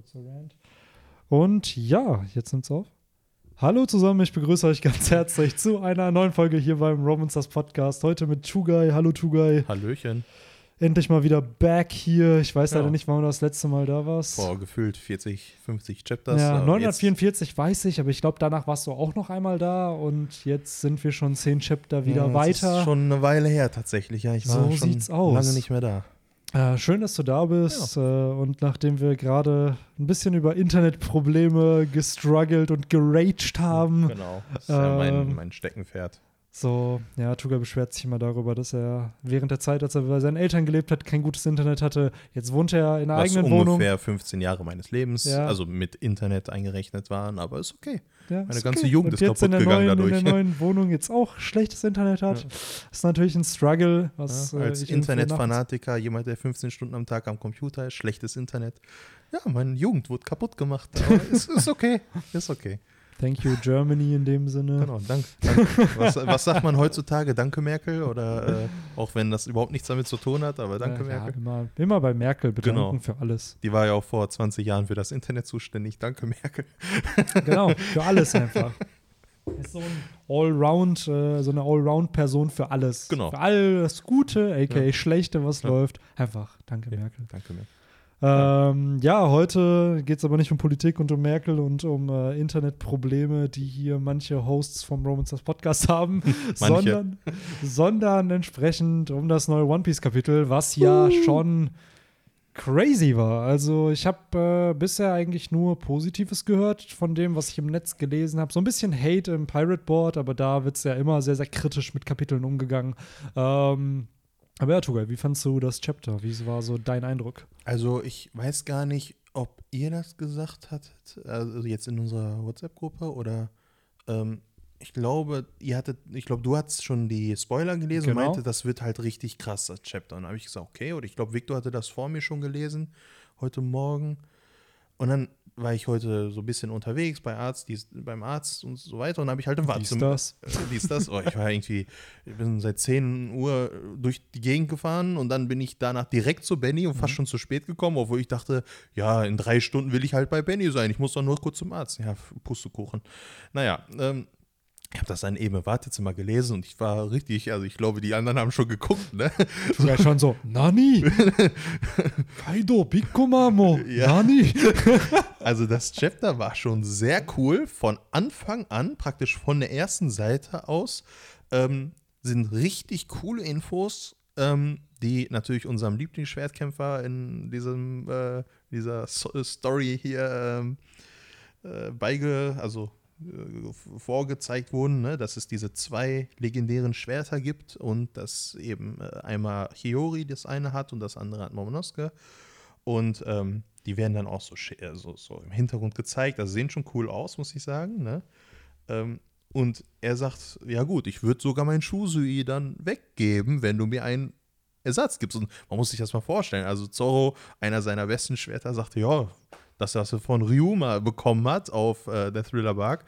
kurzer Rant. Und ja, jetzt nimmt's auf. Hallo zusammen, ich begrüße euch ganz herzlich zu einer neuen Folge hier beim Romancers Podcast. Heute mit Chugai. Hallo Chugai. Hallöchen. Endlich mal wieder back hier. Ich weiß Ja. leider nicht, wann du das letzte Mal da warst. Vor gefühlt 40, 50 Chapters. ja, aber 944 weiß ich, aber ich glaube, danach warst du auch noch einmal da und jetzt sind wir schon 10 Chapter wieder ja, das weiter. Ist schon eine Weile her tatsächlich. Ja, ich war So schon sieht's aus. lange nicht mehr da. Äh, schön, dass du da bist. Äh, und nachdem wir gerade ein bisschen über Internetprobleme gestruggelt und geraged haben, Genau. Das ist ja mein, Ähm, mein Steckenpferd. So, ja, Tuga beschwert sich immer darüber, dass er während der Zeit, als er bei seinen Eltern gelebt hat, kein gutes Internet hatte. Jetzt wohnt er in einer Was eigenen ungefähr Wohnung. 15 Jahre meines Lebens, Ja. also mit Internet eingerechnet waren, aber ist okay. Ja, meine ist ganze Jugend und ist jetzt in der kaputt gegangen neuen, dadurch. in der neuen Wohnung jetzt auch schlechtes Internet hat. Ja. Ist natürlich ein Struggle. Was, Ja, äh, als nachts- Internetfanatiker, jemand, der 15 Stunden am Tag am Computer ist, schlechtes Internet. Ja, meine Jugend wurde kaputt gemacht. Aber ist, ist okay. Ist okay. Thank you, Germany in dem Sinne. Genau, danke. danke. Was, was sagt man heutzutage? Danke, Merkel? Oder äh, auch wenn das überhaupt nichts damit zu tun hat, aber danke, ja, Merkel. immer, immer bei Merkel bedanken Genau. für alles. Die war ja auch vor 20 Jahren für das Internet zuständig. Danke, Merkel. Genau, für alles einfach. Ist so ein Allround, äh, so eine Allround-Person für alles. Genau. Für all das Gute, aka Ja. Schlechte, was Ja. läuft. Einfach, danke. Merkel. Danke, Merkel. Ähm, ja, heute geht es aber nicht um Politik und um Merkel und um äh, Internetprobleme, die hier manche Hosts vom Romancers Podcast haben, sondern, sondern entsprechend um das neue One Piece-Kapitel, was ja schon crazy war. Also ich habe äh, bisher eigentlich nur Positives gehört von dem, was ich im Netz gelesen habe. So ein bisschen Hate im Pirate Board, aber da wird es ja immer sehr, sehr kritisch mit Kapiteln umgegangen. Ähm, aber ja, Tugai, wie fandst du das Chapter? Wie war so dein Eindruck? Also, ich weiß gar nicht, ob ihr das gesagt hattet, also jetzt in unserer WhatsApp-Gruppe oder ähm, ich glaube, ihr hattet, ich glaube, du hattest schon die Spoiler gelesen Genau. und meinte, das wird halt richtig krass, das Chapter. Und dann habe ich gesagt, okay, oder ich glaube, Victor hatte das vor mir schon gelesen, heute Morgen. Und dann war ich heute so ein bisschen unterwegs bei Arzt, dies, beim Arzt und so weiter und habe ich halt im Dies, Wartezimmer. das. Äh, Dies, das. Oh, ich war irgendwie, ich bin seit 10 Uhr durch die Gegend gefahren und dann bin ich danach direkt zu Benny und Mhm. fast schon zu spät gekommen, obwohl ich dachte, ja, in drei Stunden will ich halt bei Benny sein. Ich muss doch nur kurz zum Arzt. Ja, Pustekuchen. Naja, ähm, ich habe das dann eben im Wartezimmer gelesen und ich war richtig, also ich glaube, die anderen haben schon geguckt, ne? Sogar schon so, Nani? Kaido, Piccomamo, Ja. Nani? Also das Chapter war schon sehr cool. Von Anfang an, praktisch von der ersten Seite aus, ähm, sind richtig coole Infos, ähm, die natürlich unserem Lieblingsschwertkämpfer in diesem, äh, dieser so Story hier ähm, äh, beige, also vorgezeigt wurden, ne? dass es diese zwei legendären Schwerter gibt und dass eben äh, einmal Hiyori das eine hat und das andere hat Momonosuke. Und ähm, die werden dann auch so, äh, so, so im Hintergrund gezeigt. Also sehen schon cool aus, muss ich sagen. Ne? Ähm, und er sagt, ja gut, ich würde sogar meinen Shusui dann weggeben, wenn du mir einen Ersatz gibst. Und man muss sich das mal vorstellen. Also Zorro, einer seiner besten Schwerter, sagte, ja, das, was er von Ryuma bekommen hat auf äh, der Thriller Bark.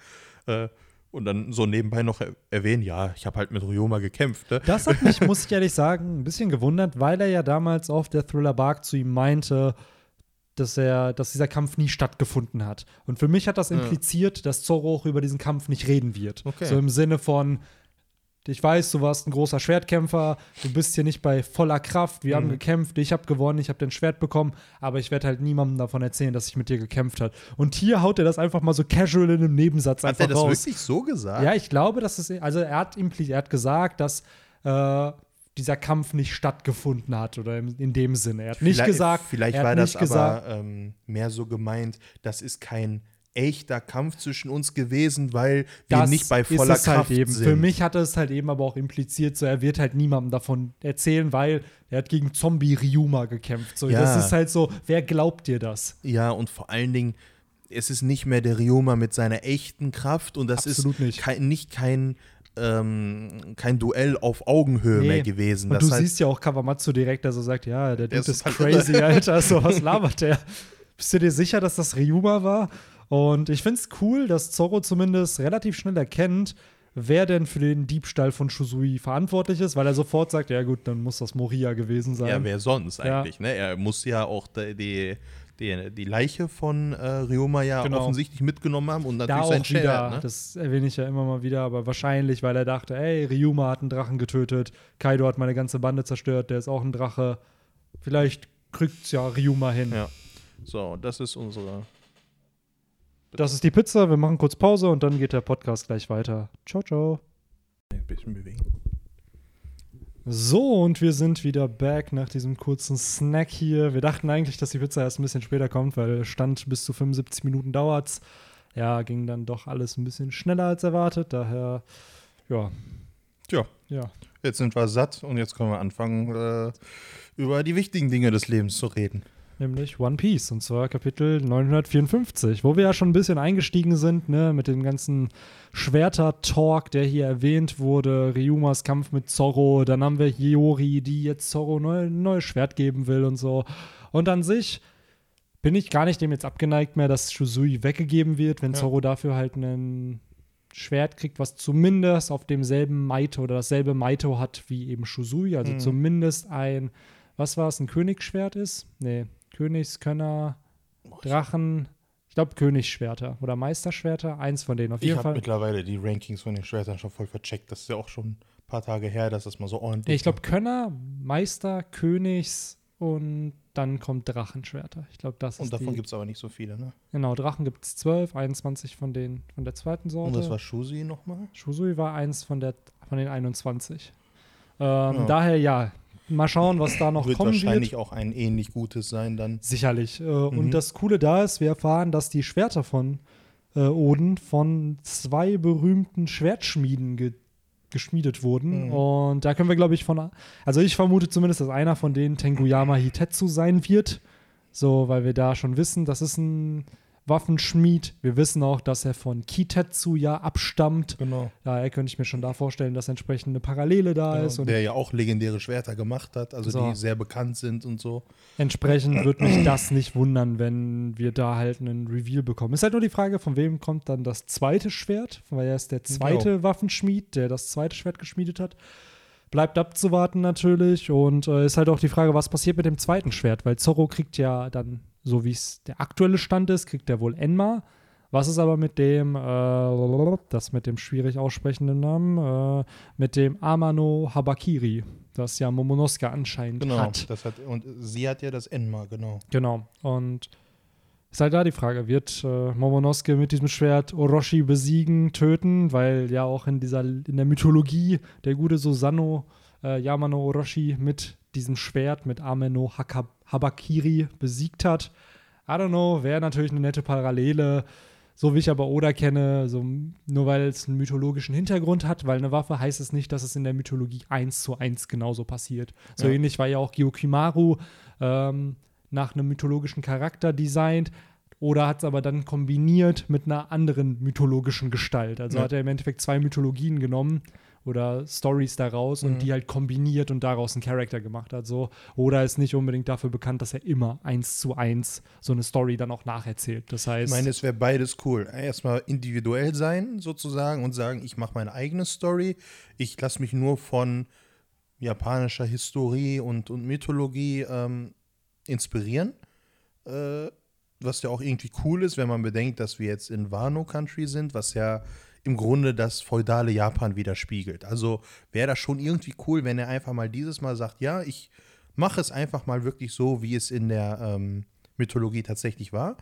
Äh, und dann so nebenbei noch er erwähnen, ja, ich habe halt mit Ryuma gekämpft. Ne? Das hat mich, muss ich ehrlich sagen, ein bisschen gewundert, weil er ja damals auf der Thriller Bark zu ihm meinte, dass er, dass dieser Kampf nie stattgefunden hat. Und für mich hat das Ja. impliziert, dass Zorro auch über diesen Kampf nicht reden wird. Okay. So im Sinne von, ich weiß, du warst ein großer Schwertkämpfer, du bist hier nicht bei voller Kraft, wir haben Mhm. gekämpft, ich habe gewonnen, ich habe dein Schwert bekommen, aber ich werde halt niemandem davon erzählen, dass ich mit dir gekämpft habe. Und hier haut er das einfach mal so casual in einem Nebensatz Hat einfach er das raus. wirklich so gesagt? Ja, ich glaube, dass es, also er hat, er hat gesagt, dass äh, dieser Kampf nicht stattgefunden hat oder in, in dem Sinne. Er hat nicht Vielleicht- gesagt, Vielleicht er hat war das nicht gesagt, aber ähm, mehr so gemeint, das ist kein echter Kampf zwischen uns gewesen, weil wir das nicht bei voller halt Kraft eben. sind. Für mich hatte es halt eben aber auch impliziert, so er wird halt niemandem davon erzählen, weil er hat gegen Zombie Ryuma gekämpft. So, Ja. das ist halt so, wer glaubt dir das? Ja, und vor allen Dingen, es ist nicht mehr der Ryoma mit seiner echten Kraft und das Absolut ist nicht. Kein, nicht kein, ähm, kein Duell auf Augenhöhe Nee. mehr gewesen. Und Das du halt, siehst ja auch Kawamatsu direkt, dass er sagt, ja, der Dude ist crazy, Alter. So, was labert der? Bist du dir sicher, dass das Ryuma war? Und ich finde es cool, dass Zorro zumindest relativ schnell erkennt, wer denn für den Diebstahl von Shusui verantwortlich ist, weil er sofort sagt, ja gut, dann muss das Moria gewesen sein. ja, wer sonst Ja. eigentlich, ne? Er muss ja auch die, die, die, Leiche von äh, Ryoma ja Genau. offensichtlich mitgenommen haben und Da natürlich auch sein wieder, Schwert. Ne? das erwähne ich ja immer mal wieder, aber wahrscheinlich, weil er dachte, ey, Ryuma hat einen Drachen getötet, Kaido hat meine ganze Bande zerstört, der ist auch ein Drache. Vielleicht kriegt's ja Ryuma hin. Ja. So, das ist unsere. Das ist die Pizza, wir machen kurz Pause und dann geht der Podcast gleich weiter. Ciao, ciao. Ein bisschen bewegen. So, und wir sind wieder back nach diesem kurzen Snack hier. Wir dachten eigentlich, dass die Pizza erst ein bisschen später kommt, weil Stand bis zu 75 Minuten dauert's. Ja, ging dann doch alles ein bisschen schneller als erwartet. Daher, ja, Tja, ja. jetzt sind wir satt und jetzt können wir anfangen, äh, über die wichtigen Dinge des Lebens zu reden. Nämlich One Piece, und zwar Kapitel 954, wo wir ja schon ein bisschen eingestiegen sind, ne, mit dem ganzen Schwerter-Talk, der hier erwähnt wurde, Ryumas Kampf mit Zorro, dann haben wir Hiyori, die jetzt Zorro neu, ein neues Schwert geben will und so. Und an sich bin ich gar nicht dem jetzt abgeneigt mehr, dass Shusui weggegeben wird, wenn Ja. Zorro dafür halt ein Schwert kriegt, was zumindest auf demselben Maito oder dasselbe Maito hat wie eben Shusui, also Mhm. zumindest ein, was war es, ein Königsschwert ist? Nee, Königskönner, Drachen, ich glaube Königsschwerter oder Meisterschwerter, eins von denen auf Ich jeden habe Fall. mittlerweile die Rankings von den Schwertern schon voll vercheckt. Das ist ja auch schon ein paar Tage her, dass das mal so ordentlich Nee, ich glaube Könner, Meister, Königs und dann kommt Drachenschwerter. Ich glaube, das Und ist davon gibt es aber nicht so viele, ne? Genau, Drachen gibt es 12, 21 von, den, von der zweiten Sorte. Und das war Shusi nochmal? Shusui war eins von, der, von den 21. Ähm, Ja. Daher ja, mal schauen, was da noch Wird kommen wahrscheinlich wird. auch ein ähnlich gutes sein dann. Sicherlich. Äh, Mhm. Und das Coole da ist, wir erfahren, dass die Schwerter von äh, Oden von zwei berühmten Schwertschmieden ge geschmiedet wurden. Mhm. Und da können wir, glaube ich, von. Also ich vermute zumindest, dass einer von denen Tenguyama Hitetsu sein wird. So, weil wir da schon wissen, das ist ein Waffenschmied. Wir wissen auch, dass er von Kitetsu ja abstammt. Genau. Daher könnte ich mir schon da vorstellen, dass entsprechend eine Parallele da ist. Und der ja auch legendäre Schwerter gemacht hat, also So. die sehr bekannt sind und so. Entsprechend würde mich das nicht wundern, wenn wir da halt einen Reveal bekommen. Ist halt nur die Frage, von wem kommt dann das zweite Schwert, weil er ist der zweite Waffenschmied, der das zweite Schwert geschmiedet hat. Bleibt abzuwarten natürlich und äh, ist halt auch die Frage, was passiert mit dem zweiten Schwert, weil Zorro kriegt ja dann, so wie es der aktuelle Stand ist, kriegt er wohl Enma. Was ist aber mit dem, äh, das mit dem schwierig aussprechenden Namen, äh, mit dem Amano Habakiri, das ja Momonosuke anscheinend Genau. hat. Das hat, und sie hat ja das Enma, genau. Genau. Und ist halt da die Frage, wird äh, Momonosuke mit diesem Schwert Orochi besiegen, töten, weil ja auch in dieser in der Mythologie der gute Susanoo äh, Yamano Orochi mit diesem Schwert mit Ameno Haka Habakiri besiegt hat. I don't know, wäre natürlich eine nette Parallele. So wie ich aber Oda kenne, so nur weil es einen mythologischen Hintergrund hat, weil eine Waffe heißt es nicht, dass es in der Mythologie eins zu eins genauso passiert. So Ja. ähnlich war ja auch Gyokimaru ähm, nach einem mythologischen Charakter designt. Oder hat es aber dann kombiniert mit einer anderen mythologischen Gestalt. Also Ja. hat er im Endeffekt zwei Mythologien genommen oder Stories daraus Mhm. und die halt kombiniert und daraus einen Charakter gemacht hat. So. Oder ist nicht unbedingt dafür bekannt, dass er immer eins zu eins so eine Story dann auch nacherzählt. Das Ich heißt, meine, es wäre beides cool. Erstmal individuell sein, sozusagen, und sagen, ich mache meine eigene Story. Ich lasse mich nur von japanischer Historie und, und Mythologie ähm, inspirieren. Äh, was ja auch irgendwie cool ist, wenn man bedenkt, dass wir jetzt in Wano Country sind, was ja im Grunde das feudale Japan widerspiegelt. Also wäre das schon irgendwie cool, wenn er einfach mal dieses Mal sagt, ja, ich mache es einfach mal wirklich so, wie es in der ähm, Mythologie tatsächlich war.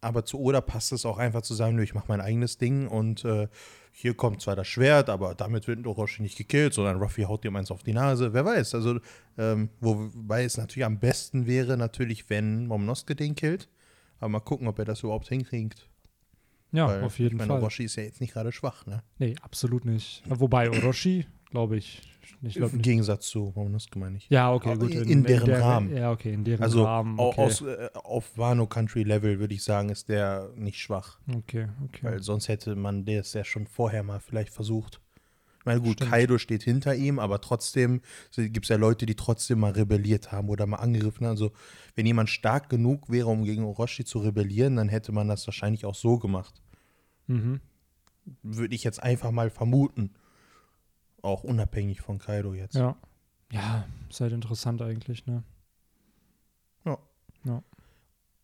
Aber zu Oda passt es auch einfach zu sagen, ich mache mein eigenes Ding und äh, hier kommt zwar das Schwert, aber damit wird Orochi nicht gekillt, sondern Ruffy haut ihm eins auf die Nase. Wer weiß. Also, ähm, wobei es natürlich am besten wäre, natürlich, wenn Momonosuke den killt. Aber mal gucken, ob er das überhaupt hinkriegt. Ja, Weil, auf jeden ich meine, Fall. Orochi ist ja jetzt nicht gerade schwach, ne? Nee, absolut nicht. Wobei Orochi, glaube ich, ich glaube Im nicht. Gegensatz zu Momonosuke, meine ich. Ja, okay, Aber gut. in deren der, Rahmen. Ja, okay, in deren Also Rahmen. Okay. aus, äh, auf Wano Country Level würde ich sagen, ist der nicht schwach. okay, okay. Weil sonst hätte man das ja schon vorher mal vielleicht versucht. Ich meine, gut, Stimmt. Kaido steht hinter ihm, aber trotzdem gibt es ja Leute, die trotzdem mal rebelliert haben oder mal angegriffen haben. Also, wenn jemand stark genug wäre, um gegen Orochi zu rebellieren, dann hätte man das wahrscheinlich auch so gemacht. Mhm. Würde ich jetzt einfach mal vermuten. Auch unabhängig von Kaido jetzt. Ja. Ja, ist halt interessant eigentlich, ne?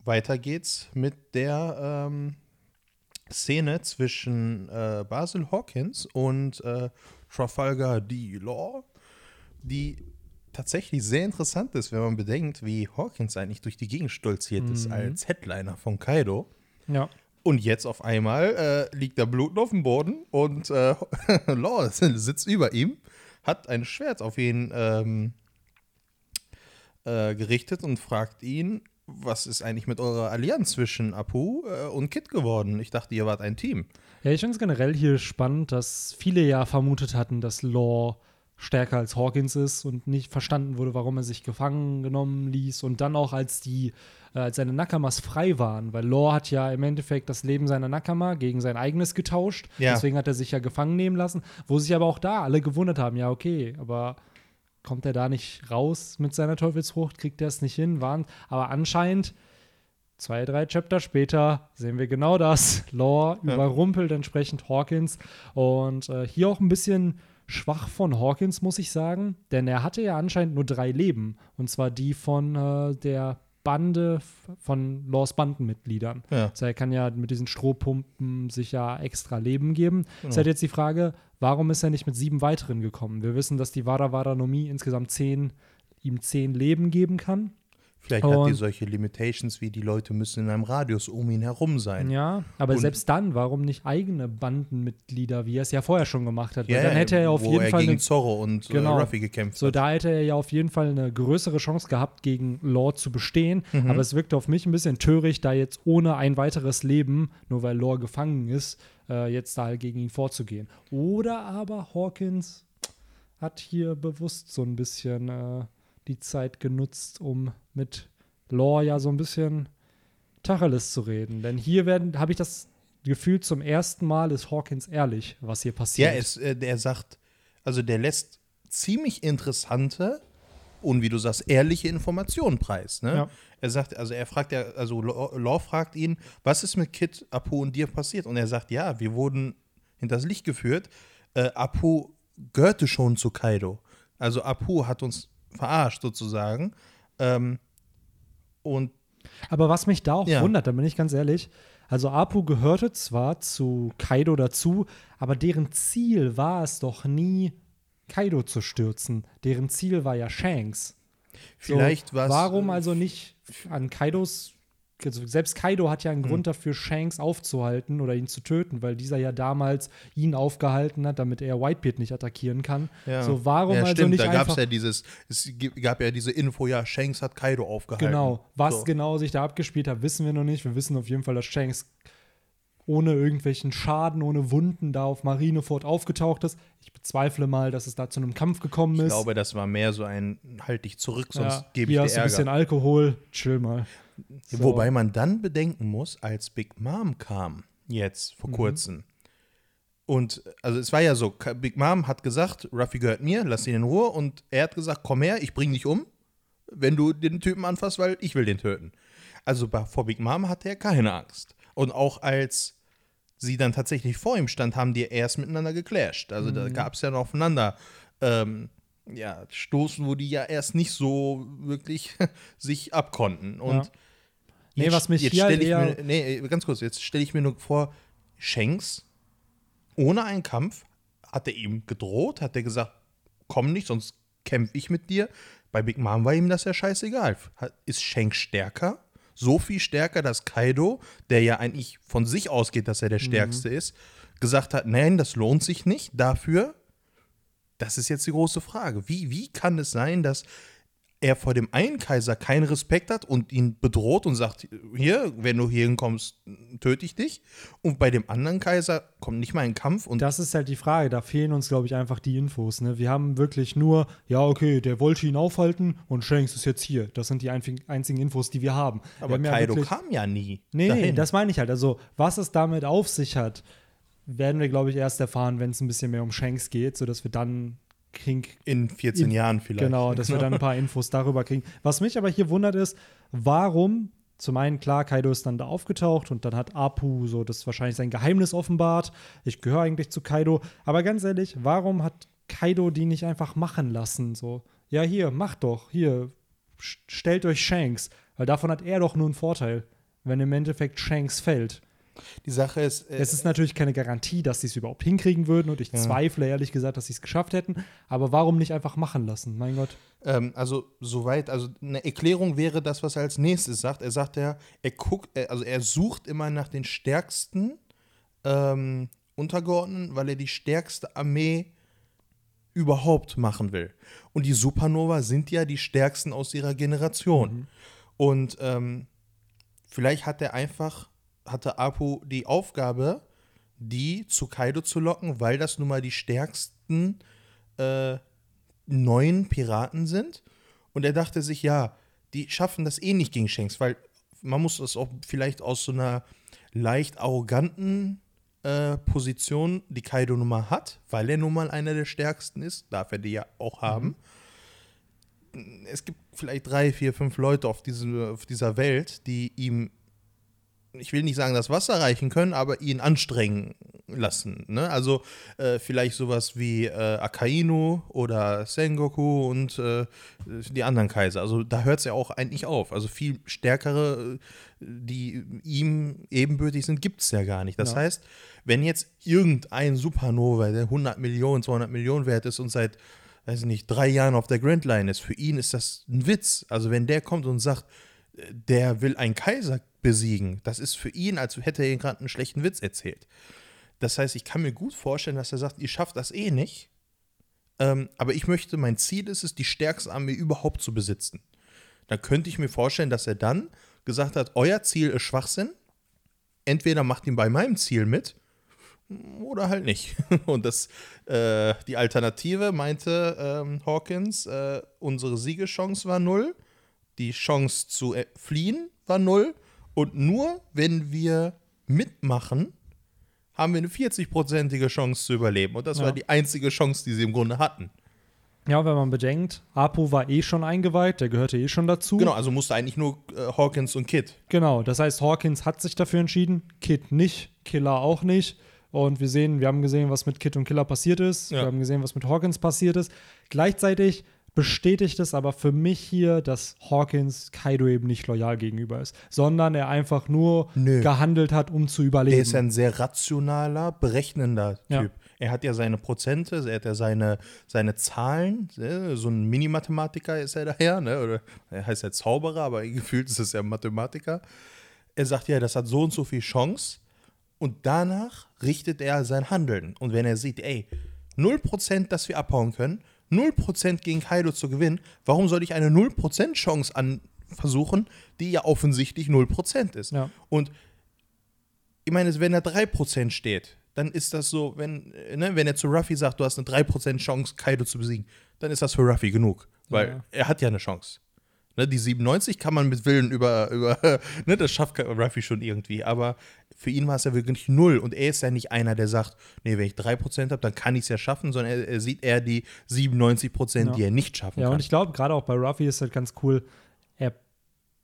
weiter geht's mit der ähm, Szene zwischen äh, Basil Hawkins und äh, Trafalgar D. Law, die tatsächlich sehr interessant ist, wenn man bedenkt, wie Hawkins eigentlich durch die Gegend stolziert mhm. ist als Headliner von Kaido. Ja. Und jetzt auf einmal äh, liegt da Blut auf dem Boden und äh, Law sitzt über ihm, hat ein Schwert auf ihn ähm, äh, gerichtet und fragt ihn, was ist eigentlich mit eurer Allianz zwischen Apu äh, und Kid geworden? Ich dachte, ihr wart ein Team. Ja, ich finde es generell hier spannend, dass viele ja vermutet hatten, dass Law stärker als Hawkins ist und nicht verstanden wurde, warum er sich gefangen genommen ließ. Und dann auch, als die, äh, als seine Nakamas frei waren, weil Law hat ja im Endeffekt das Leben seiner Nakama gegen sein eigenes getauscht. Ja. Deswegen hat er sich ja gefangen nehmen lassen, wo sich aber auch da alle gewundert haben, ja, okay, aber kommt er da nicht raus mit seiner Teufelsfrucht, kriegt er es nicht hin, warnt. Aber anscheinend, zwei, drei Chapter später, sehen wir genau das. Law ja. überrumpelt entsprechend Hawkins und äh, hier auch ein bisschen schwach von Hawkins, muss ich sagen, denn er hatte ja anscheinend nur drei Leben. Und zwar die von äh, der Bande von Laws Bandenmitgliedern. Ja. Also er kann ja mit diesen Strohpumpen sich ja extra Leben geben. Genau. Ist halt jetzt die Frage, warum ist er nicht mit sieben weiteren gekommen? Wir wissen, dass die Vada Vadanomie insgesamt zehn, ihm zehn Leben geben kann. Vielleicht und, hat die solche Limitations, wie die Leute müssen in einem Radius um ihn herum sein. Ja, aber und, selbst dann, warum nicht eigene Bandenmitglieder, wie er es ja vorher schon gemacht hat? Ja, dann hätte er auf jeden er Fall gegen eine, Zorro und äh, genau, Ruffy gekämpft. So, hat. da hätte er ja auf jeden Fall eine größere Chance gehabt, gegen Lore zu bestehen. Mhm. Aber es wirkte auf mich ein bisschen töricht, da jetzt ohne ein weiteres Leben, nur weil Lore gefangen ist, äh, jetzt da gegen ihn vorzugehen. Oder aber Hawkins hat hier bewusst so ein bisschen äh, die Zeit genutzt, um mit Lore ja so ein bisschen Tacheles zu reden. Denn hier habe ich das Gefühl, zum ersten Mal ist Hawkins ehrlich, was hier passiert. Ja, es, äh, der sagt, also der lässt ziemlich interessante und wie du sagst, ehrliche Informationen preis. Ne? Ja. Er sagt, also er fragt ja, also Law fragt ihn, was ist mit Kid, Apu und dir passiert? Und er sagt, ja, wir wurden hinters Licht geführt. Äh, Apu gehörte schon zu Kaido. Also Apu hat uns verarscht sozusagen. Ähm, und aber was mich da auch ja. wundert, da bin ich ganz ehrlich, also Apu gehörte zwar zu Kaido dazu, aber deren Ziel war es doch nie, Kaido zu stürzen. Deren Ziel war ja Shanks. Vielleicht so, was. Warum also nicht an Kaidos also selbst Kaido hat ja einen mhm. Grund dafür, Shanks aufzuhalten oder ihn zu töten, weil dieser ja damals ihn aufgehalten hat, damit er Whitebeard nicht attackieren kann. Ja. So, warum ja, also nicht da gab's ja dieses, es gab ja diese Info, ja, Shanks hat Kaido aufgehalten. Genau, was so. genau sich da abgespielt hat, wissen wir noch nicht. Wir wissen auf jeden Fall, dass Shanks ohne irgendwelchen Schaden, ohne Wunden da auf Marineford aufgetaucht ist. Ich bezweifle mal, dass es da zu einem Kampf gekommen ist. Ich glaube, das war mehr so ein halt dich zurück, sonst ja, gebe ich dir Hier hast ein bisschen Alkohol, chill mal. So. Wobei man dann bedenken muss, als Big Mom kam, jetzt vor mhm. kurzem, und also es war ja so, Big Mom hat gesagt, Ruffy gehört mir, lass ihn in Ruhe. Und er hat gesagt, komm her, ich bring dich um, wenn du den Typen anfasst, weil ich will den töten. Also vor Big Mom hatte er keine Angst. Und auch als sie dann tatsächlich vor ihm stand, haben die erst miteinander geclasht. Also mhm. da gab es ja noch aufeinander ähm, ja, Stoßen, wo die ja erst nicht so wirklich sich abkonnten. Und ja. Nee, jetzt, was mich jetzt hier halt ich mir, nee, ganz kurz, jetzt stelle ich mir nur vor, Shanks ohne einen Kampf hat er ihm gedroht, hat er gesagt, komm nicht, sonst kämpfe ich mit dir. Bei Big Mom war ihm das ja scheißegal. Ist Shanks stärker? So viel stärker, dass Kaido, der ja eigentlich von sich ausgeht, dass er der mhm. Stärkste mhm. ist, gesagt hat, nein, das lohnt sich nicht. Dafür, das ist jetzt die große Frage. Wie, wie kann es sein, dass er vor dem einen Kaiser keinen Respekt hat und ihn bedroht und sagt, hier, wenn du hier hinkommst, töte ich dich. Und bei dem anderen Kaiser kommt nicht mal ein Kampf. Und das ist halt die Frage, da fehlen uns, glaube ich, einfach die Infos. Ne? Wir haben wirklich nur, ja, okay, der wollte ihn aufhalten und Shanks ist jetzt hier. Das sind die einzigen Infos, die wir haben. Aber wir haben Kaido ja wirklich, kam ja nie. Nee, dahin. nee, das meine ich halt. Also, was es damit auf sich hat, werden wir, glaube ich, erst erfahren, wenn es ein bisschen mehr um Shanks geht, sodass wir dann kriegen. In 14 in, Jahren vielleicht. Genau, dass wir dann ein paar Infos darüber kriegen. Was mich aber hier wundert ist, warum zum einen, klar, Kaido ist dann da aufgetaucht und dann hat Apu so das wahrscheinlich sein Geheimnis offenbart. Ich gehöre eigentlich zu Kaido. Aber ganz ehrlich, warum hat Kaido die nicht einfach machen lassen? So, ja, hier, mach doch, hier, stellt euch Shanks. Weil davon hat er doch nur einen Vorteil, wenn im Endeffekt Shanks fällt. Die Sache ist. Äh, es ist natürlich keine Garantie, dass sie es überhaupt hinkriegen würden und ich ja. zweifle ehrlich gesagt, dass sie es geschafft hätten. Aber warum nicht einfach machen lassen? Mein Gott. Ähm, also, soweit, also eine Erklärung wäre das, was er als nächstes sagt. Er sagt ja, er guckt, also er sucht immer nach den stärksten ähm, Untergeordneten, weil er die stärkste Armee überhaupt machen will. Und die Supernova sind ja die stärksten aus ihrer Generation. Mhm. Und ähm, vielleicht hat er einfach hatte Apu die Aufgabe, die zu Kaido zu locken, weil das nun mal die stärksten äh, neuen Piraten sind. Und er dachte sich, ja, die schaffen das eh nicht gegen Shanks, weil man muss das auch vielleicht aus so einer leicht arroganten äh, Position, die Kaido nun mal hat, weil er nun mal einer der stärksten ist, darf er die ja auch haben. Mhm. Es gibt vielleicht drei, vier, fünf Leute auf, diese, auf dieser Welt, die ihm ich will nicht sagen, das Wasser reichen können, aber ihn anstrengen lassen. Ne? Also äh, vielleicht sowas wie äh, Akainu oder Sengoku und äh, die anderen Kaiser. Also da hört es ja auch eigentlich auf. Also viel stärkere, die ihm ebenbürtig sind, gibt es ja gar nicht. Das ja. heißt, wenn jetzt irgendein Supernova, der 100 Millionen, 200 Millionen wert ist und seit weiß ich nicht, drei Jahren auf der Grand Line ist, für ihn ist das ein Witz. Also wenn der kommt und sagt, äh, der will einen Kaiser besiegen. Das ist für ihn, als hätte er gerade einen schlechten Witz erzählt. Das heißt, ich kann mir gut vorstellen, dass er sagt, ihr schafft das eh nicht. Ähm, aber ich möchte, mein Ziel ist es, die stärkste Armee überhaupt zu besitzen. Da könnte ich mir vorstellen, dass er dann gesagt hat, euer Ziel ist Schwachsinn. Entweder macht ihn bei meinem Ziel mit oder halt nicht. Und das, äh, die Alternative meinte ähm, Hawkins, äh, unsere Siegeschance war null, die Chance zu äh, fliehen war null und nur wenn wir mitmachen, haben wir eine 40-prozentige Chance zu überleben. Und das ja. war die einzige Chance, die sie im Grunde hatten. Ja, wenn man bedenkt, Apo war eh schon eingeweiht, der gehörte eh schon dazu. Genau, also musste eigentlich nur äh, Hawkins und Kid. Genau, das heißt, Hawkins hat sich dafür entschieden, Kid nicht, Killer auch nicht. Und wir sehen, wir haben gesehen, was mit Kid und Killer passiert ist. Ja. Wir haben gesehen, was mit Hawkins passiert ist. Gleichzeitig bestätigt es aber für mich hier, dass Hawkins Kaido eben nicht loyal gegenüber ist, sondern er einfach nur Nö. gehandelt hat, um zu überleben. Er ist ein sehr rationaler, berechnender Typ. Ja. Er hat ja seine Prozente, er hat ja seine, seine Zahlen, ne? so ein Mini-Mathematiker ist er daher, ne? oder er heißt ja Zauberer, aber gefühlt ist es ja Mathematiker. Er sagt ja, das hat so und so viel Chance und danach richtet er sein Handeln. Und wenn er sieht, ey, 0%, dass wir abhauen können, 0% gegen Kaido zu gewinnen, warum soll ich eine 0% Chance an versuchen, die ja offensichtlich 0% ist? Ja. Und ich meine, wenn er 3% steht, dann ist das so, wenn, ne, wenn er zu Ruffy sagt, du hast eine 3% Chance, Kaido zu besiegen, dann ist das für Ruffy genug. Weil ja. er hat ja eine Chance. Ne, die 97 kann man mit Willen über, über ne, das schafft Ruffy schon irgendwie, aber für ihn war es ja wirklich null und er ist ja nicht einer, der sagt, nee, wenn ich 3% habe, dann kann ich es ja schaffen, sondern er, er, sieht eher die 97%, ja. die er nicht schaffen ja, kann. Ja, und ich glaube, gerade auch bei Ruffy ist halt ganz cool,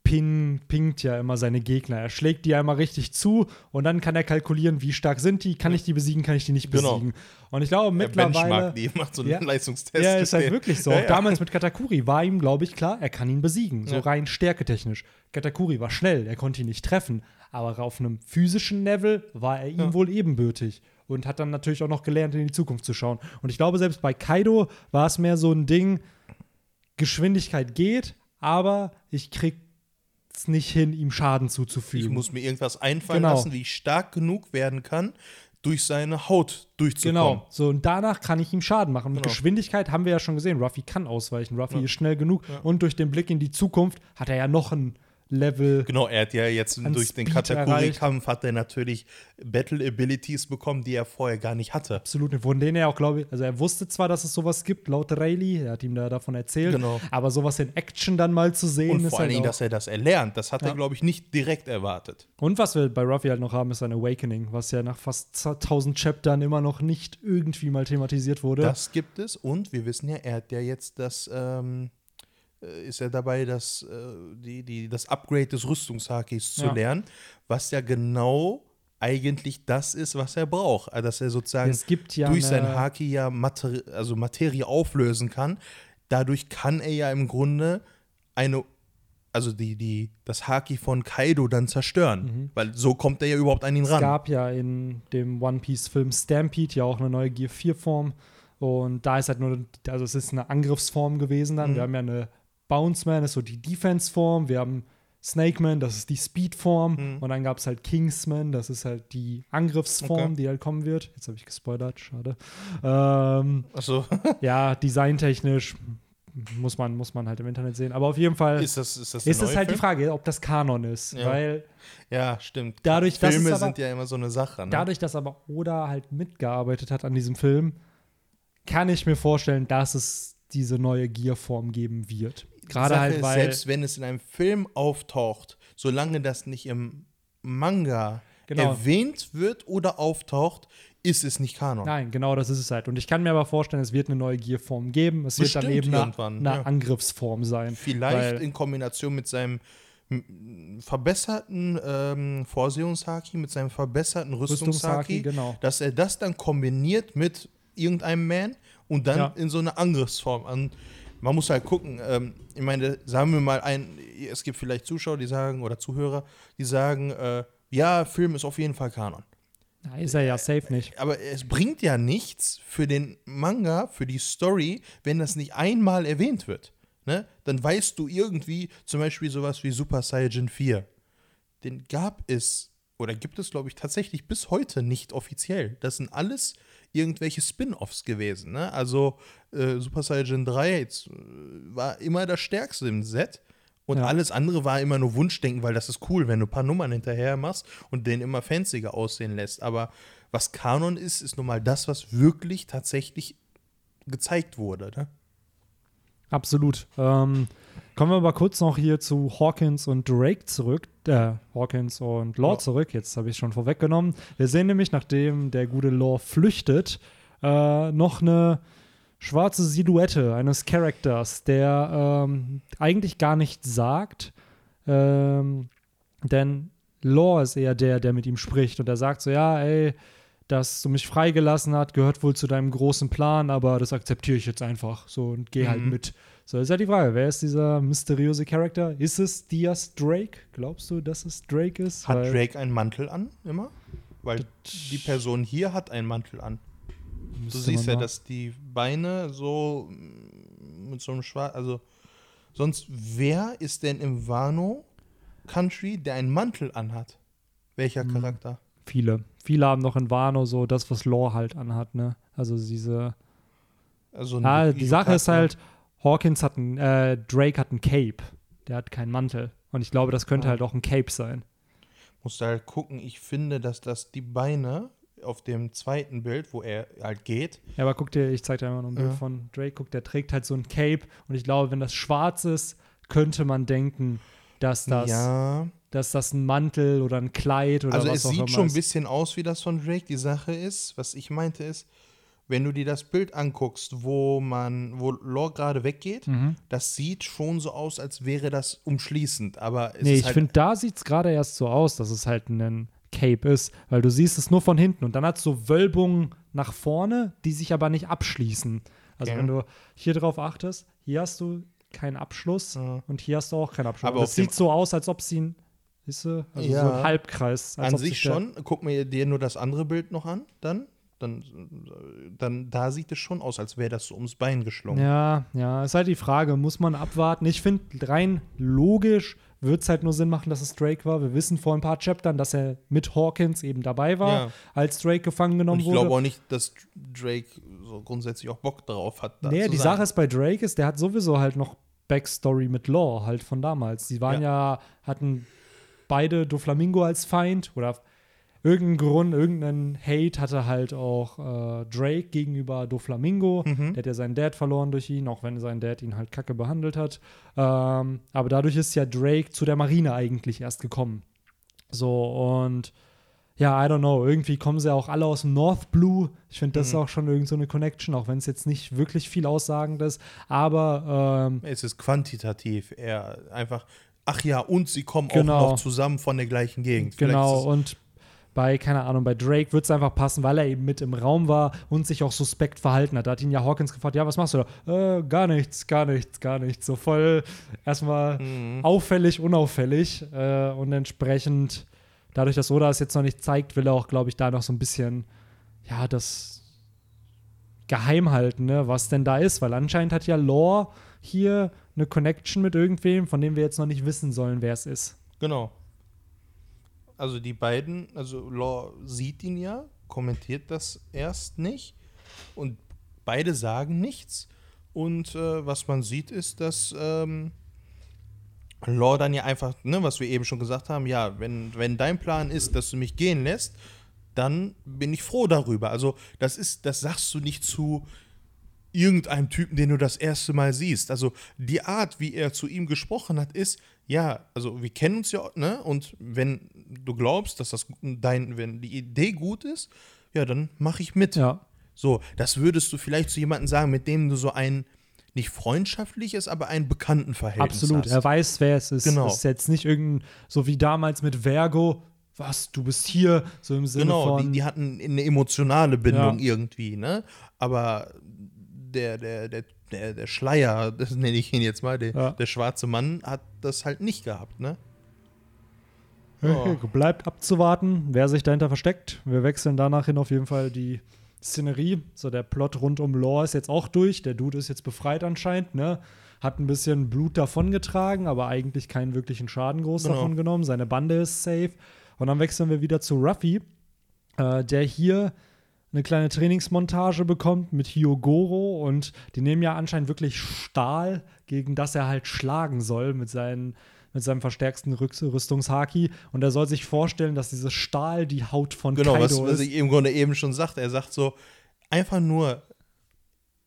ping, pingt ja immer seine Gegner. Er schlägt die einmal richtig zu und dann kann er kalkulieren, wie stark sind die, kann ich die besiegen, kann ich die nicht genau. besiegen. Genau. Und ich glaube, mittlerweile. Die macht so einen ja, Leistungstest. Ja, ist halt wirklich so. Ja, ja. Damals mit Katakuri war ihm, glaube ich, klar, er kann ihn besiegen. So rein stärketechnisch. Katakuri war schnell, er konnte ihn nicht treffen. Aber auf einem physischen Level war er ihm wohl ebenbürtig und hat dann natürlich auch noch gelernt, in die Zukunft zu schauen. Und ich glaube, selbst bei Kaido war es mehr so ein Ding, Geschwindigkeit geht, aber ich krieg es nicht hin, ihm Schaden zuzufügen. Ich muss mir irgendwas einfallen genau. lassen, wie ich stark genug werden kann, durch seine Haut durchzukommen. Genau, so und danach kann ich ihm Schaden machen. Mit genau. Geschwindigkeit haben wir ja schon gesehen, Ruffy kann ausweichen, Ruffy ja. ist schnell genug ja. und durch den Blick in die Zukunft hat er ja noch einen Level. Genau, er hat ja jetzt durch den Kategorie-Kampf hat er natürlich Battle-Abilities bekommen, die er vorher gar nicht hatte. Absolut, von denen er auch, glaube ich, also er wusste zwar, dass es sowas gibt, laut Rayleigh, er hat ihm da davon erzählt, genau. aber sowas in Action dann mal zu sehen. Und vor allen halt Dingen, dass er das erlernt, das hat ja. er, glaube ich, nicht direkt erwartet. Und was wir bei Ruffy halt noch haben, ist ein Awakening, was ja nach fast 1000 Chaptern immer noch nicht irgendwie mal thematisiert wurde. Das gibt es und wir wissen ja, er hat ja jetzt das ähm äh, ist er dabei, das, äh, die, die, das Upgrade des Rüstungshakis zu ja. lernen, was ja genau eigentlich das ist, was er braucht. Also, dass er sozusagen ja durch sein Haki ja Materi also Materie auflösen kann. Dadurch kann er ja im Grunde eine also die, die, das Haki von Kaido dann zerstören. Mhm. Weil so kommt er ja überhaupt an ihn ran. Es gab ja in dem One Piece-Film Stampede ja auch eine neue Gear 4-Form. Und da ist halt nur, also es ist eine Angriffsform gewesen dann. Mhm. Wir haben ja eine Bounce Man, das ist so die Defense-Form. Wir haben Snake Man, das ist die Speed-Form. Mhm. Und dann gab es halt Kingsman, das ist halt die Angriffsform, okay. die halt kommen wird. Jetzt habe ich gespoilert, schade. Ähm, Ach so. ja, designtechnisch muss man, muss man halt im Internet sehen. Aber auf jeden Fall ist das, ist das ist es halt Film? die Frage, ob das Kanon ist. Ja. Weil ja, stimmt. Dadurch, Filme aber, sind ja immer so eine Sache. Ne? Dadurch, dass aber Oda halt mitgearbeitet hat an diesem Film, kann ich mir vorstellen, dass es diese neue Gear-Form geben wird. Gerade halt, weil. Selbst wenn es in einem Film auftaucht, solange das nicht im Manga genau. erwähnt wird oder auftaucht, ist es nicht Kanon. Nein, genau das ist es halt. Und ich kann mir aber vorstellen, es wird eine neue Gear-Form geben. Es Bestimmt wird dann eben eine, eine ja. Angriffsform sein. Vielleicht in Kombination mit seinem verbesserten ähm, Vorsehungshaki, mit seinem verbesserten Rüstungshaki, Rüstungshaki genau. dass er das dann kombiniert mit irgendeinem Man und dann ja. in so eine Angriffsform an. Man muss halt gucken, ähm, ich meine, sagen wir mal ein, es gibt vielleicht Zuschauer, die sagen, oder Zuhörer, die sagen, äh, ja, Film ist auf jeden Fall Kanon. Na, ist er ja safe nicht. Aber es bringt ja nichts für den Manga, für die Story, wenn das nicht einmal erwähnt wird. Ne? Dann weißt du irgendwie zum Beispiel sowas wie Super Saiyan 4. Den gab es oder gibt es, glaube ich, tatsächlich bis heute nicht offiziell. Das sind alles irgendwelche Spin-offs gewesen. Ne? Also äh, Super Saiyan 3 jetzt, äh, war immer das Stärkste im Set. Und ja. alles andere war immer nur Wunschdenken, weil das ist cool, wenn du ein paar Nummern hinterher machst und den immer fancier aussehen lässt. Aber was Kanon ist, ist nun mal das, was wirklich tatsächlich gezeigt wurde. Ne? Absolut. Ähm, kommen wir mal kurz noch hier zu Hawkins und Drake zurück. Äh, Hawkins und Law ja. zurück. Jetzt habe ich schon vorweggenommen. Wir sehen nämlich, nachdem der gute Law flüchtet, äh, noch eine schwarze Silhouette eines Charakters, der ähm, eigentlich gar nichts sagt, ähm, denn Law ist eher der, der mit ihm spricht und er sagt so, ja, ey, dass du mich freigelassen hast, gehört wohl zu deinem großen Plan, aber das akzeptiere ich jetzt einfach so und gehe halt mhm. halt mit. So, ist ja die Frage, wer ist dieser mysteriöse Charakter? Ist es Diaz Drake? Glaubst du, dass es Drake ist? Hat Weil Drake einen Mantel an, immer? Weil die Person hier hat einen Mantel an. Du siehst ja, dass die Beine so mm, mit so einem Schwarz, also sonst, wer ist denn im Wano Country, der einen Mantel anhat? Welcher hm. Charakter? Viele. Viele haben noch in Wano so das, was Law halt anhat, ne? Also diese. Also ah, die Sache ist halt, Hawkins hat ein, äh, Drake hat ein Cape. Der hat keinen Mantel. Und ich glaube, das könnte ah. halt auch ein Cape sein. Musst halt gucken, ich finde, dass das die Beine auf dem zweiten Bild, wo er halt geht. Ja, aber guck dir, ich zeig dir mal noch ein Bild ja. von Drake. Guck, der trägt halt so ein Cape und ich glaube, wenn das schwarz ist, könnte man denken, dass das, ja. dass das ein Mantel oder ein Kleid oder also was auch immer ist. Also es sieht schon ein bisschen aus wie das von Drake. Die Sache ist, was ich meinte ist, wenn du dir das Bild anguckst, wo man, wo Lore gerade weggeht, mhm. das sieht schon so aus, als wäre das umschließend. Aber nee, ich halt finde, da sieht es gerade erst so aus, dass es halt ein Cape ist, weil du siehst es nur von hinten und dann hat es so Wölbungen nach vorne, die sich aber nicht abschließen. Also okay. wenn du hier drauf achtest, hier hast du keinen Abschluss ja. und hier hast du auch keinen Abschluss. Aber es sieht so aus, als ob sie ein, also ja. so ein Halbkreis. An sich schon. Guck mir dir nur das andere Bild noch an, dann. Dann, dann da sieht es schon aus, als wäre das so ums Bein geschlungen. Ja, ja, ist halt die Frage, muss man abwarten? Ich finde rein logisch wird es halt nur Sinn machen, dass es Drake war. Wir wissen vor ein paar Chaptern, dass er mit Hawkins eben dabei war, ja. als Drake gefangen genommen wurde. Ich glaube auch nicht, dass Drake so grundsätzlich auch Bock drauf hat. Da nee, die sein. Sache ist bei Drake ist, der hat sowieso halt noch Backstory mit Law halt von damals. Die waren ja, ja hatten beide Doflamingo als Feind oder irgendeinen Grund, irgendeinen Hate hatte halt auch äh, Drake gegenüber Doflamingo. Mhm. Der hat ja seinen Dad verloren durch ihn, auch wenn sein Dad ihn halt kacke behandelt hat. Ähm, aber dadurch ist ja Drake zu der Marine eigentlich erst gekommen. So, und ja, I don't know, irgendwie kommen sie auch alle aus dem North Blue. Ich finde, das mhm. ist auch schon irgend so eine Connection, auch wenn es jetzt nicht wirklich viel aussagend ist. Aber ähm, es ist quantitativ eher einfach, ach ja, und sie kommen genau. auch noch zusammen von der gleichen Gegend. Vielleicht genau, und bei, keine Ahnung, bei Drake wird es einfach passen, weil er eben mit im Raum war und sich auch suspekt verhalten hat. Da hat ihn ja Hawkins gefragt, ja, was machst du da? Äh, gar nichts, gar nichts, gar nichts. So voll erstmal mhm. auffällig, unauffällig äh, und entsprechend, dadurch, dass Oda es jetzt noch nicht zeigt, will er auch, glaube ich, da noch so ein bisschen, ja, das geheim halten, ne, was denn da ist, weil anscheinend hat ja Lore hier eine Connection mit irgendwem, von dem wir jetzt noch nicht wissen sollen, wer es ist. Genau. Also die beiden, also Law sieht ihn ja, kommentiert das erst nicht und beide sagen nichts. Und äh, was man sieht, ist, dass ähm, Law dann ja einfach, ne, was wir eben schon gesagt haben, ja, wenn, wenn dein Plan ist, dass du mich gehen lässt, dann bin ich froh darüber. Also, das ist, das sagst du nicht zu irgendeinem Typen, den du das erste Mal siehst. Also die Art, wie er zu ihm gesprochen hat, ist, ja, also wir kennen uns ja, ne? Und wenn du glaubst, dass das dein, wenn die Idee gut ist, ja, dann mache ich mit. Ja. So, das würdest du vielleicht zu jemandem sagen, mit dem du so ein nicht freundschaftliches, aber ein Bekanntenverhältnis Absolut, hast. er weiß, wer es ist. Genau. Es ist jetzt nicht irgendein, so wie damals mit Vergo, was, du bist hier, so im Sinne genau, von. Genau, die, die, hatten eine emotionale Bindung ja. irgendwie, ne? Aber der, der, der, der, der Schleier, das nenne ich ihn jetzt mal, der, ja. der schwarze Mann hat das halt nicht gehabt, ne? Oh. Bleibt abzuwarten, wer sich dahinter versteckt. Wir wechseln danach hin auf jeden Fall die Szenerie. So, der Plot rund um Law ist jetzt auch durch. Der Dude ist jetzt befreit anscheinend, ne? Hat ein bisschen Blut davongetragen, aber eigentlich keinen wirklichen Schaden groß genau. davon genommen. Seine Bande ist safe. Und dann wechseln wir wieder zu Ruffy, äh, der hier eine kleine Trainingsmontage bekommt mit Hyogoro und die nehmen ja anscheinend wirklich Stahl, gegen das er halt schlagen soll mit, seinen, mit seinem verstärksten Rüstungshaki und er soll sich vorstellen, dass dieses Stahl die Haut von genau, Kaido was, ist. Genau, was ich im Grunde eben schon sagte. Er sagt so, einfach nur,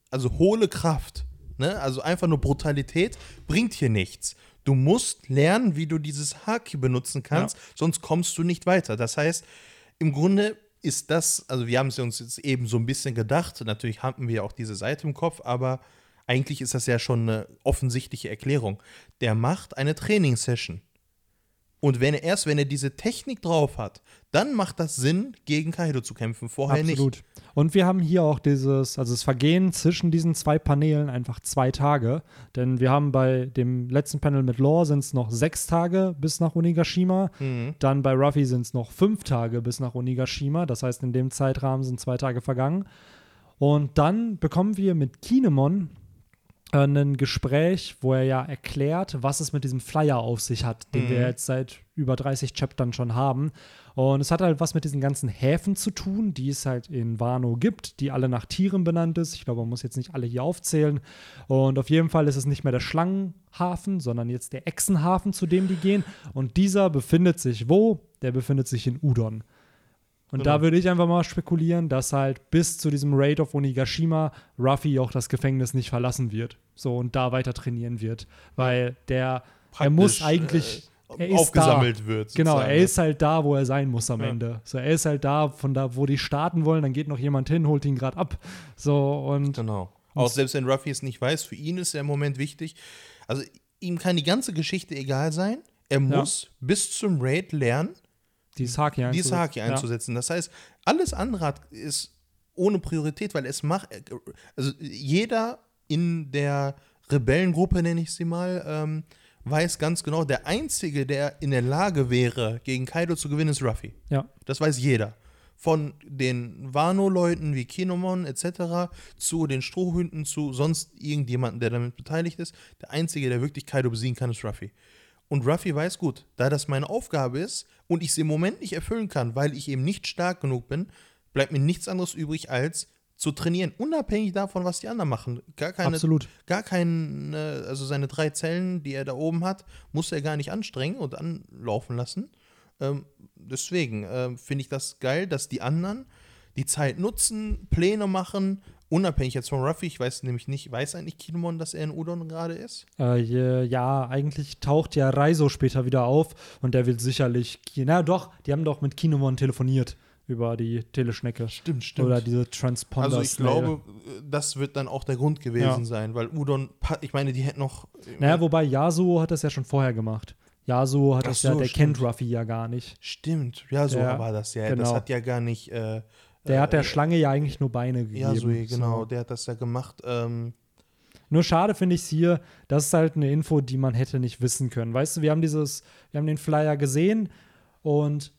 also hohle Kraft, ne? also einfach nur Brutalität bringt hier nichts. Du musst lernen, wie du dieses Haki benutzen kannst, ja. sonst kommst du nicht weiter. Das heißt, im Grunde ist das, also wir haben es uns jetzt eben so ein bisschen gedacht, natürlich hatten wir auch diese Seite im Kopf, aber eigentlich ist das ja schon eine offensichtliche Erklärung. Der macht eine Trainingssession. Und wenn er erst, wenn er diese Technik drauf hat, dann macht das Sinn, gegen Kaido zu kämpfen. Vorher Absolut. nicht. Und wir haben hier auch dieses, also das Vergehen zwischen diesen zwei Panelen einfach zwei Tage. Denn wir haben bei dem letzten Panel mit Law sind es noch sechs Tage bis nach Onigashima. Mhm. Dann bei Ruffy sind es noch fünf Tage bis nach Onigashima. Das heißt, in dem Zeitrahmen sind zwei Tage vergangen. Und dann bekommen wir mit Kinemon ein Gespräch, wo er ja erklärt, was es mit diesem Flyer auf sich hat, den mhm. wir jetzt seit über 30 Chaptern schon haben. Und es hat halt was mit diesen ganzen Häfen zu tun, die es halt in Wano gibt, die alle nach Tieren benannt ist. Ich glaube, man muss jetzt nicht alle hier aufzählen. Und auf jeden Fall ist es nicht mehr der Schlangenhafen, sondern jetzt der Echsenhafen, zu dem die gehen. Und dieser befindet sich wo? Der befindet sich in Udon. Und genau. da würde ich einfach mal spekulieren, dass halt bis zu diesem Raid auf Onigashima Ruffy auch das Gefängnis nicht verlassen wird. So und da weiter trainieren wird. Weil der, er muss eigentlich. Äh, er aufgesammelt da. wird. Genau, er ist halt da, wo er sein muss am ja. Ende. So, er ist halt da, von da, wo die starten wollen, dann geht noch jemand hin, holt ihn gerade ab. So und. Genau. Auch selbst wenn Ruffy es nicht weiß, für ihn ist er im Moment wichtig. Also ihm kann die ganze Geschichte egal sein. Er muss ja. bis zum Raid lernen, die Saki einzusetzen. Saki einzusetzen. Ja. Das heißt, alles andere ist ohne Priorität, weil es macht, also jeder in der Rebellengruppe, nenne ich sie mal, ähm, weiß ganz genau, der Einzige, der in der Lage wäre, gegen Kaido zu gewinnen, ist Ruffy. Ja. Das weiß jeder. Von den Wano-Leuten wie Kinomon etc. zu den Strohhünden zu sonst irgendjemanden, der damit beteiligt ist. Der Einzige, der wirklich Kaido besiegen kann, ist Ruffy. Und Ruffy weiß gut, da das meine Aufgabe ist und ich sie im Moment nicht erfüllen kann, weil ich eben nicht stark genug bin, bleibt mir nichts anderes übrig, als zu trainieren, unabhängig davon, was die anderen machen. Gar keine, Absolut. Gar keinen, also seine drei Zellen, die er da oben hat, muss er gar nicht anstrengen und anlaufen lassen. Ähm, deswegen äh, finde ich das geil, dass die anderen die Zeit nutzen, Pläne machen Unabhängig jetzt von Ruffy, ich weiß nämlich nicht, weiß eigentlich Kinemon, dass er in Udon gerade ist? Äh, ja, eigentlich taucht ja Reiso später wieder auf und der will sicherlich, na doch, die haben doch mit Kinemon telefoniert über die Teleschnecke. Stimmt, stimmt. Oder diese Transponder. Also ich glaube, das wird dann auch der Grund gewesen ja. sein, weil Udon, ich meine, die hätten noch. Naja, wobei Yasuo hat das ja schon vorher gemacht. Yasuo hat Ach das ja, so, der stimmt. kennt Ruffy ja gar nicht. Stimmt, ja, so Der- war das ja. Das genau. hat ja gar nicht. Äh, Der hat der äh, Schlange ja eigentlich nur Beine gegeben. Ja, so, genau, So. der hat das ja gemacht. Ähm, Nur schade finde ich es hier, das ist halt eine Info, die man hätte nicht wissen können. Weißt du, wir haben dieses, wir haben den Flyer gesehen und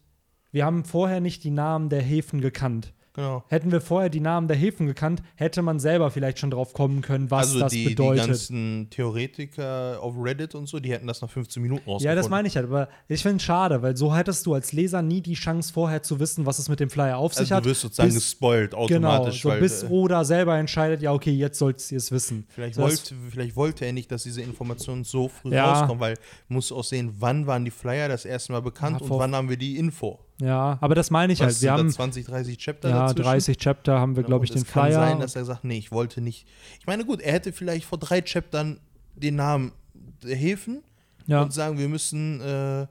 wir haben vorher nicht die Namen der Häfen gekannt. genau. Hätten wir vorher die Namen der Häfen gekannt, hätte man selber vielleicht schon drauf kommen können, was also das die, die bedeutet. ganzen Theoretiker auf Reddit und so, die hätten das nach 15 Minuten rausgefunden. ja, das meine ich halt, aber ich finde es schade, weil so hättest du als Leser nie die Chance vorher zu wissen, was es mit dem Flyer auf sich Also hat. du wirst sozusagen bis- gespoilt Genau, automatisch. so weil, bis äh, Oda selber entscheidet, ja, okay, jetzt sollst ihr es wissen. Vielleicht, Das- wollte, vielleicht wollte er nicht, dass diese Informationen so früh Ja. rauskommen, weil muss auch sehen, wann waren die Flyer das erste Mal bekannt Ja, und wann haben wir die Info. Ja, aber das meine ich Was halt. Wir haben 20, 30 Chapter ja, dazwischen? 30 Chapter haben wir, glaube ich, den es kann Flyer. sein, dass er sagt, nee, ich wollte nicht. Ich meine, gut, er hätte vielleicht vor drei Chaptern den Namen der Häfen ja. und sagen, wir müssen, äh,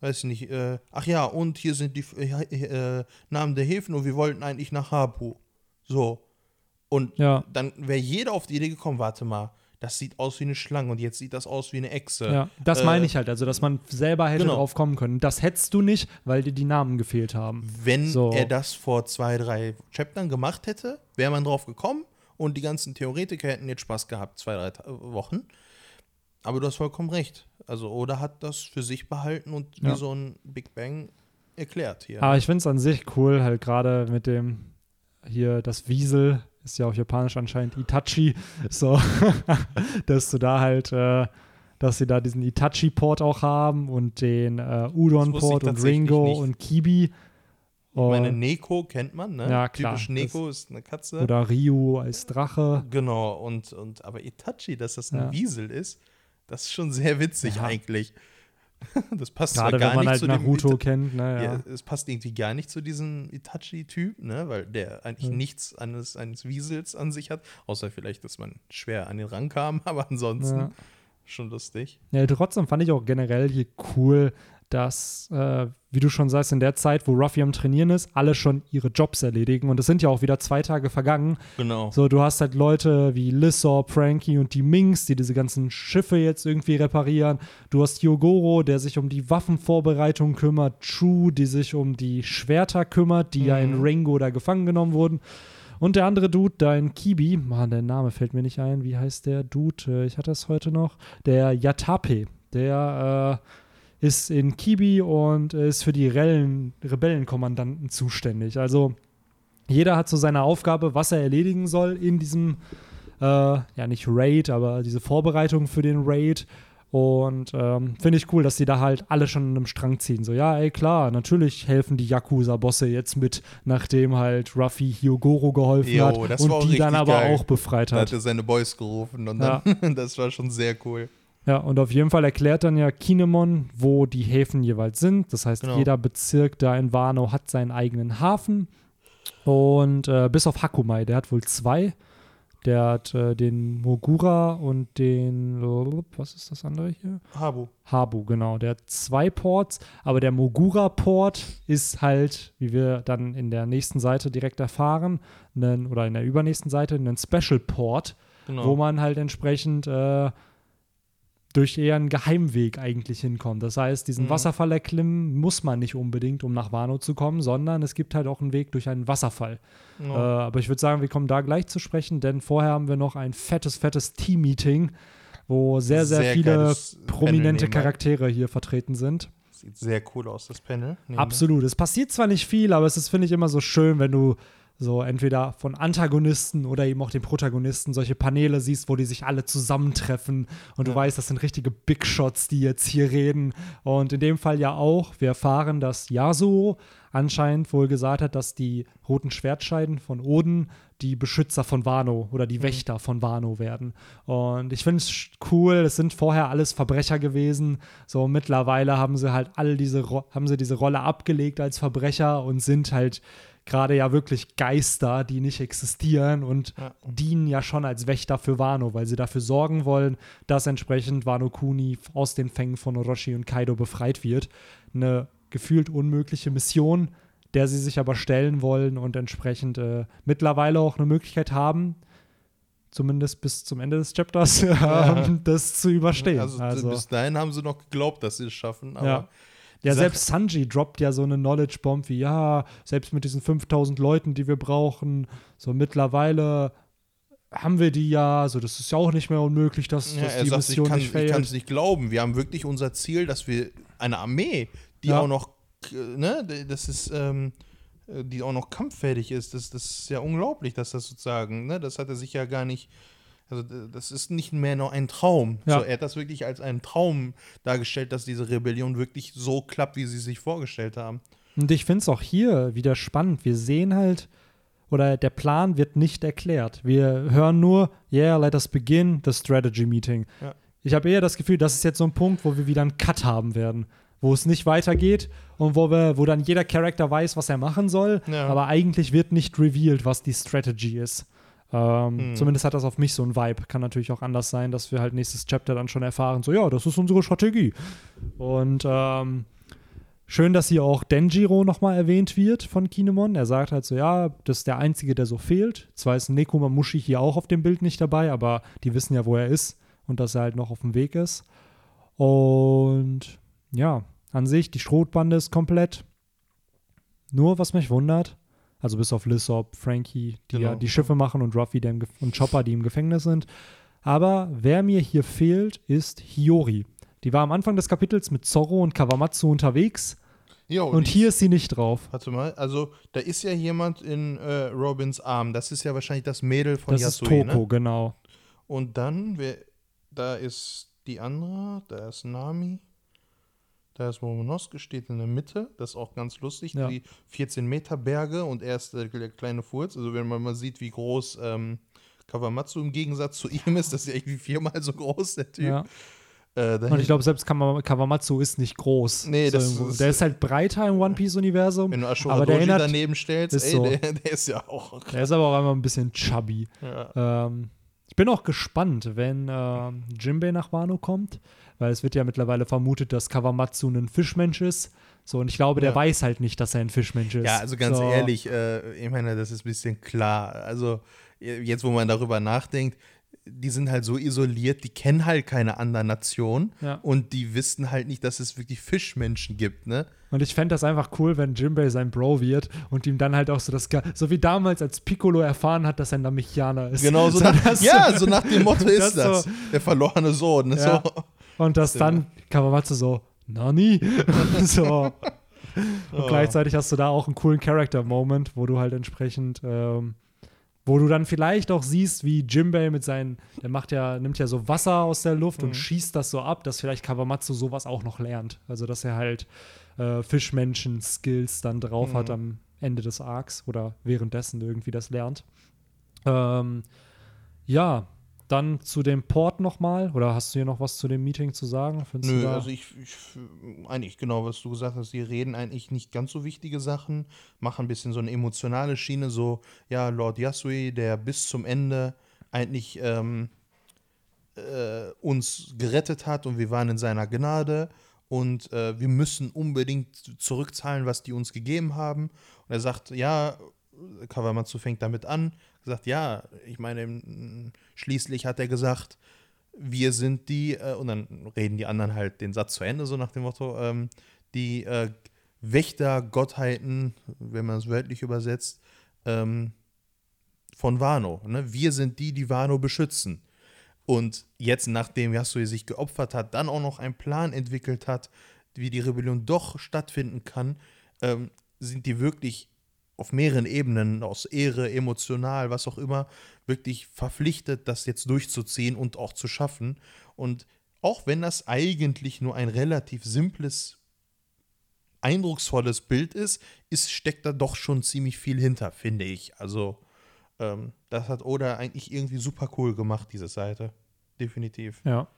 weiß ich nicht, äh, ach ja, und hier sind die äh, äh, Namen der Häfen und wir wollten eigentlich nach Hapu. So. Und Ja. dann wäre jeder auf die Idee gekommen, warte mal, das sieht aus wie eine Schlange und jetzt sieht das aus wie eine Echse. Ja, das Äh, meine ich halt, also dass man selber hätte genau. drauf kommen können. Das hättest du nicht, weil dir die Namen gefehlt haben. Wenn So. er das vor zwei, drei Chaptern gemacht hätte, wäre man drauf gekommen und die ganzen Theoretiker hätten jetzt Spaß gehabt, zwei, drei Wochen. Aber du hast vollkommen recht. Also Oda hat das für sich behalten und wie Ja. so ein Big Bang erklärt hier. Aber ich finde es an sich cool, halt gerade mit dem hier das Wiesel, ist ja auf Japanisch anscheinend Itachi, so, dass du da halt, äh, dass sie da diesen Itachi-Port auch haben und den äh, Das Udon-Port und Ringo nicht. und Kibi. ich meine, Neko kennt man, ne? Ja, klar. Typisch Neko ist eine Katze. oder Ryu als Drache. Genau, und, und aber Itachi, dass das ein Ja. Wiesel ist, das ist schon sehr witzig Ja. eigentlich. Das passt Gerade gar wenn man nicht halt zu dem Naruto Ita- kennt, ne? Ja. Ja, es passt irgendwie gar nicht zu diesem Itachi-Typ, ne? weil der eigentlich Ja. nichts eines, eines Wiesels an sich hat, außer vielleicht, dass man schwer an den Rang kam, aber ansonsten Ja. schon lustig. Ja, trotzdem fand ich auch generell hier cool, dass, äh, wie du schon sagst, in der Zeit, wo Ruffy am Trainieren ist, alle schon ihre Jobs erledigen. Und es sind ja auch wieder zwei Tage vergangen. Genau. So, du hast halt Leute wie Lissor, Frankie und die Minks, die diese ganzen Schiffe jetzt irgendwie reparieren. Du hast Yogoro, der sich um die Waffenvorbereitung kümmert. Chu, die sich um die Schwerter kümmert, die ja in Mhm. Ringo da gefangen genommen wurden. Und der andere Dude, da in Kibi, Mann, der Name fällt mir nicht ein. Wie heißt der Dude? Ich hatte das heute noch. Der Yatape. Der äh, ist in Kibi und ist für die Rellen, Rebellenkommandanten zuständig. Also jeder hat so seine Aufgabe, was er erledigen soll in diesem, äh, ja nicht Raid, aber diese Vorbereitung für den Raid. Und ähm, finde ich cool, dass die da halt alle schon an einem Strang ziehen. So, ja, ey, klar, natürlich helfen die Yakuza-Bosse jetzt mit, nachdem halt Ruffy Hyogoro geholfen Jo, hat und die dann aber geil. auch befreit Da hat. hat er seine Boys gerufen und dann, das war schon sehr cool. Ja, und auf jeden Fall erklärt dann ja Kinemon, wo die Häfen jeweils sind. Das heißt, Genau. jeder Bezirk da in Wano hat seinen eigenen Hafen. Und äh, bis auf Hakumai, der hat wohl zwei. Der hat äh, den Mogura und den, was ist das andere hier? Habu. Habu, genau. Der hat zwei Ports, aber der Mogura-Port ist halt, wie wir dann in der nächsten Seite direkt erfahren, nen, oder in der übernächsten Seite, ein Special-Port, Genau. wo man halt entsprechend äh, durch eher einen Geheimweg eigentlich hinkommt. Das heißt, diesen Mhm. Wasserfall erklimmen muss man nicht unbedingt, um nach Wano zu kommen, sondern es gibt halt auch einen Weg durch einen Wasserfall. Äh, ja. aber ich würde sagen, wir kommen da gleich zu sprechen, denn vorher haben wir noch ein fettes, fettes Team-Meeting, wo sehr, sehr, Sehr viele prominente. Charaktere hier vertreten sind. Sieht sehr cool aus, das Panel. Absolut. Es passiert zwar nicht viel, aber es ist, finde ich, immer so schön, wenn du so entweder von Antagonisten oder eben auch den Protagonisten solche Paneele siehst, wo die sich alle zusammentreffen und du Ja. weißt, das sind richtige Big Shots, die jetzt hier reden. Und in dem Fall ja auch, wir erfahren, dass Yasuo anscheinend wohl gesagt hat, dass die roten Schwertscheiden von Oden die Beschützer von Wano oder die Wächter von Wano werden. Und ich finde es cool, es sind vorher alles Verbrecher gewesen. So mittlerweile haben sie halt alle diese, haben sie diese Rolle abgelegt als Verbrecher und sind halt gerade ja wirklich Geister, die nicht existieren und Ja. dienen ja schon als Wächter für Wano, weil sie dafür sorgen wollen, dass entsprechend Wano Kuni aus den Fängen von Orochi und Kaido befreit wird. Eine gefühlt unmögliche Mission, der sie sich aber stellen wollen und entsprechend äh, mittlerweile auch eine Möglichkeit haben, zumindest bis zum Ende des Chapters, ja. das zu überstehen. Also, also, bis dahin haben sie noch geglaubt, dass sie es schaffen, aber ja. Ja, selbst Sanji droppt ja so eine Knowledge-Bomb wie, ja, selbst mit diesen 5000 Leuten, die wir brauchen, so mittlerweile haben wir die ja, so das ist ja auch nicht mehr unmöglich, dass, ja, dass die sagt, Mission ich kann, nicht fällt. Ich kann es nicht glauben. Wir haben wirklich unser Ziel, dass wir eine Armee, die ja. auch noch, ne, das ist, ähm, die auch noch kampffähig ist. Das, das ist ja unglaublich, dass das sozusagen, ne, das hat er sich ja gar nicht, also das ist nicht mehr nur ein Traum. Ja. So, er hat das wirklich als einen Traum dargestellt, dass diese Rebellion wirklich so klappt, wie sie sich vorgestellt haben. Und ich finde es auch hier wieder spannend. Wir sehen halt, oder der Plan wird nicht erklärt. Wir hören nur, yeah, let us begin the strategy meeting. Ja. Ich habe eher das Gefühl, das ist jetzt so ein Punkt, wo wir wieder einen Cut haben werden, wo es nicht weitergeht und wo wir, wo dann jeder Charakter weiß, was er machen soll, ja. aber eigentlich wird nicht revealed, was die Strategy ist. Ähm, hm. Zumindest hat das auf mich so ein Vibe. Kann natürlich auch anders sein, dass wir halt nächstes Chapter dann schon erfahren, so ja, das ist unsere Strategie. Und ähm, Schön, dass hier auch Denjiro nochmal erwähnt wird von Kinemon. Er sagt halt so, ja, das ist der Einzige, der so fehlt. Zwar ist Nekoma Mushi hier auch auf dem Bild nicht dabei, aber die wissen ja, wo er ist und dass er halt noch auf dem Weg ist. Und ja, an sich, die Schrotbande ist komplett. Nur, was mich wundert, also bis auf Lissop, Frankie, die genau. ja die Schiffe machen und Ruffy der und Chopper, die im Gefängnis sind. Aber wer mir hier fehlt, ist Hiyori. Die war am Anfang des Kapitels mit Zorro und Kawamatsu unterwegs Jo, und hier ist sie nicht drauf. Warte mal, also da ist ja jemand in äh, Robins Arm. Das ist ja wahrscheinlich das Mädel von das Yasui, ist Toko, ne? genau. Und dann, wer, da ist die andere, da ist Nami, da ist Momonosuke, steht in der Mitte. Das ist auch ganz lustig. Ja. Die 14 Meter Berge und er ist der, der, kleine Furz. Also wenn man mal sieht, wie groß ähm, Kawamatsu im Gegensatz zu ihm ist, das ist ja irgendwie viermal so groß, der Typ. Ja. Äh, und ich glaube, selbst Kawamatsu ist nicht groß. Nee, so das ist, der ist halt breiter im One Piece-Universum. Wenn du Ashura aber der erinnert, daneben stellst, ey, so. der, der, ist ja auch. Der ist aber auch einmal ein bisschen chubby. Ja. Ähm, ich bin auch gespannt, wenn äh, Jimbei nach Wano kommt, weil es wird ja mittlerweile vermutet, dass Kawamatsu ein Fischmensch ist. So, und ich glaube, der ja. weiß halt nicht, dass er ein Fischmensch ist. Ja, also ganz so. ehrlich, äh, ich meine, das ist ein bisschen klar. Also, jetzt, wo man darüber nachdenkt, die sind halt so isoliert, die kennen halt keine andere Nation ja. und die wissen halt nicht, dass es wirklich Fischmenschen gibt, ne? Und ich fände das einfach cool, wenn Jimbei sein Bro wird und ihm dann halt auch so das, so wie damals, als Piccolo erfahren hat, dass er ein Namechianer ist. Genau, so, nach, ja, so nach dem Motto ist das, so, der verlorene Sohn. Ne? Ja. So. Und dass dann Kawamatsu so, Nani? so. Und oh. gleichzeitig hast du da auch einen coolen Character-Moment, wo du halt entsprechend ähm, wo du dann vielleicht auch siehst, wie Jimbei mit seinen, der macht ja, nimmt ja so Wasser aus der Luft mhm. und schießt das so ab, dass vielleicht Kawamatsu sowas auch noch lernt. Also, dass er halt äh, Fischmenschen-Skills dann drauf mhm. hat am Ende des Arcs oder währenddessen irgendwie das lernt. Ähm, ja, dann zu dem Port nochmal, oder hast du hier noch was zu dem Meeting zu sagen? Findest Nö, also ich, ich, eigentlich genau, was du gesagt hast, die reden eigentlich nicht ganz so wichtige Sachen, machen ein bisschen so eine emotionale Schiene, so, ja, Lord Yasui, der bis zum Ende eigentlich ähm, äh, uns gerettet hat und wir waren in seiner Gnade und äh, wir müssen unbedingt zurückzahlen, was die uns gegeben haben. Und er sagt, ja, Kawamatsu fängt damit an, gesagt, ja, ich meine, schließlich hat er gesagt, wir sind die, äh, und dann reden die anderen halt den Satz zu Ende, so nach dem Motto, ähm, die äh, Wächter-Gottheiten, wenn man es wörtlich übersetzt, ähm, von Wano. Ne? Wir sind die, die Wano beschützen. Und jetzt, nachdem Yasui sich geopfert hat, dann auch noch einen Plan entwickelt hat, wie die Rebellion doch stattfinden kann, ähm, sind die wirklich auf mehreren Ebenen, aus Ehre, emotional, was auch immer, wirklich verpflichtet, das jetzt durchzuziehen und auch zu schaffen. Und auch wenn das eigentlich nur ein relativ simples, eindrucksvolles Bild ist, ist steckt da doch schon ziemlich viel hinter, finde ich. Also, ähm, das hat Oda eigentlich irgendwie super cool gemacht, diese Seite. Definitiv. Ja.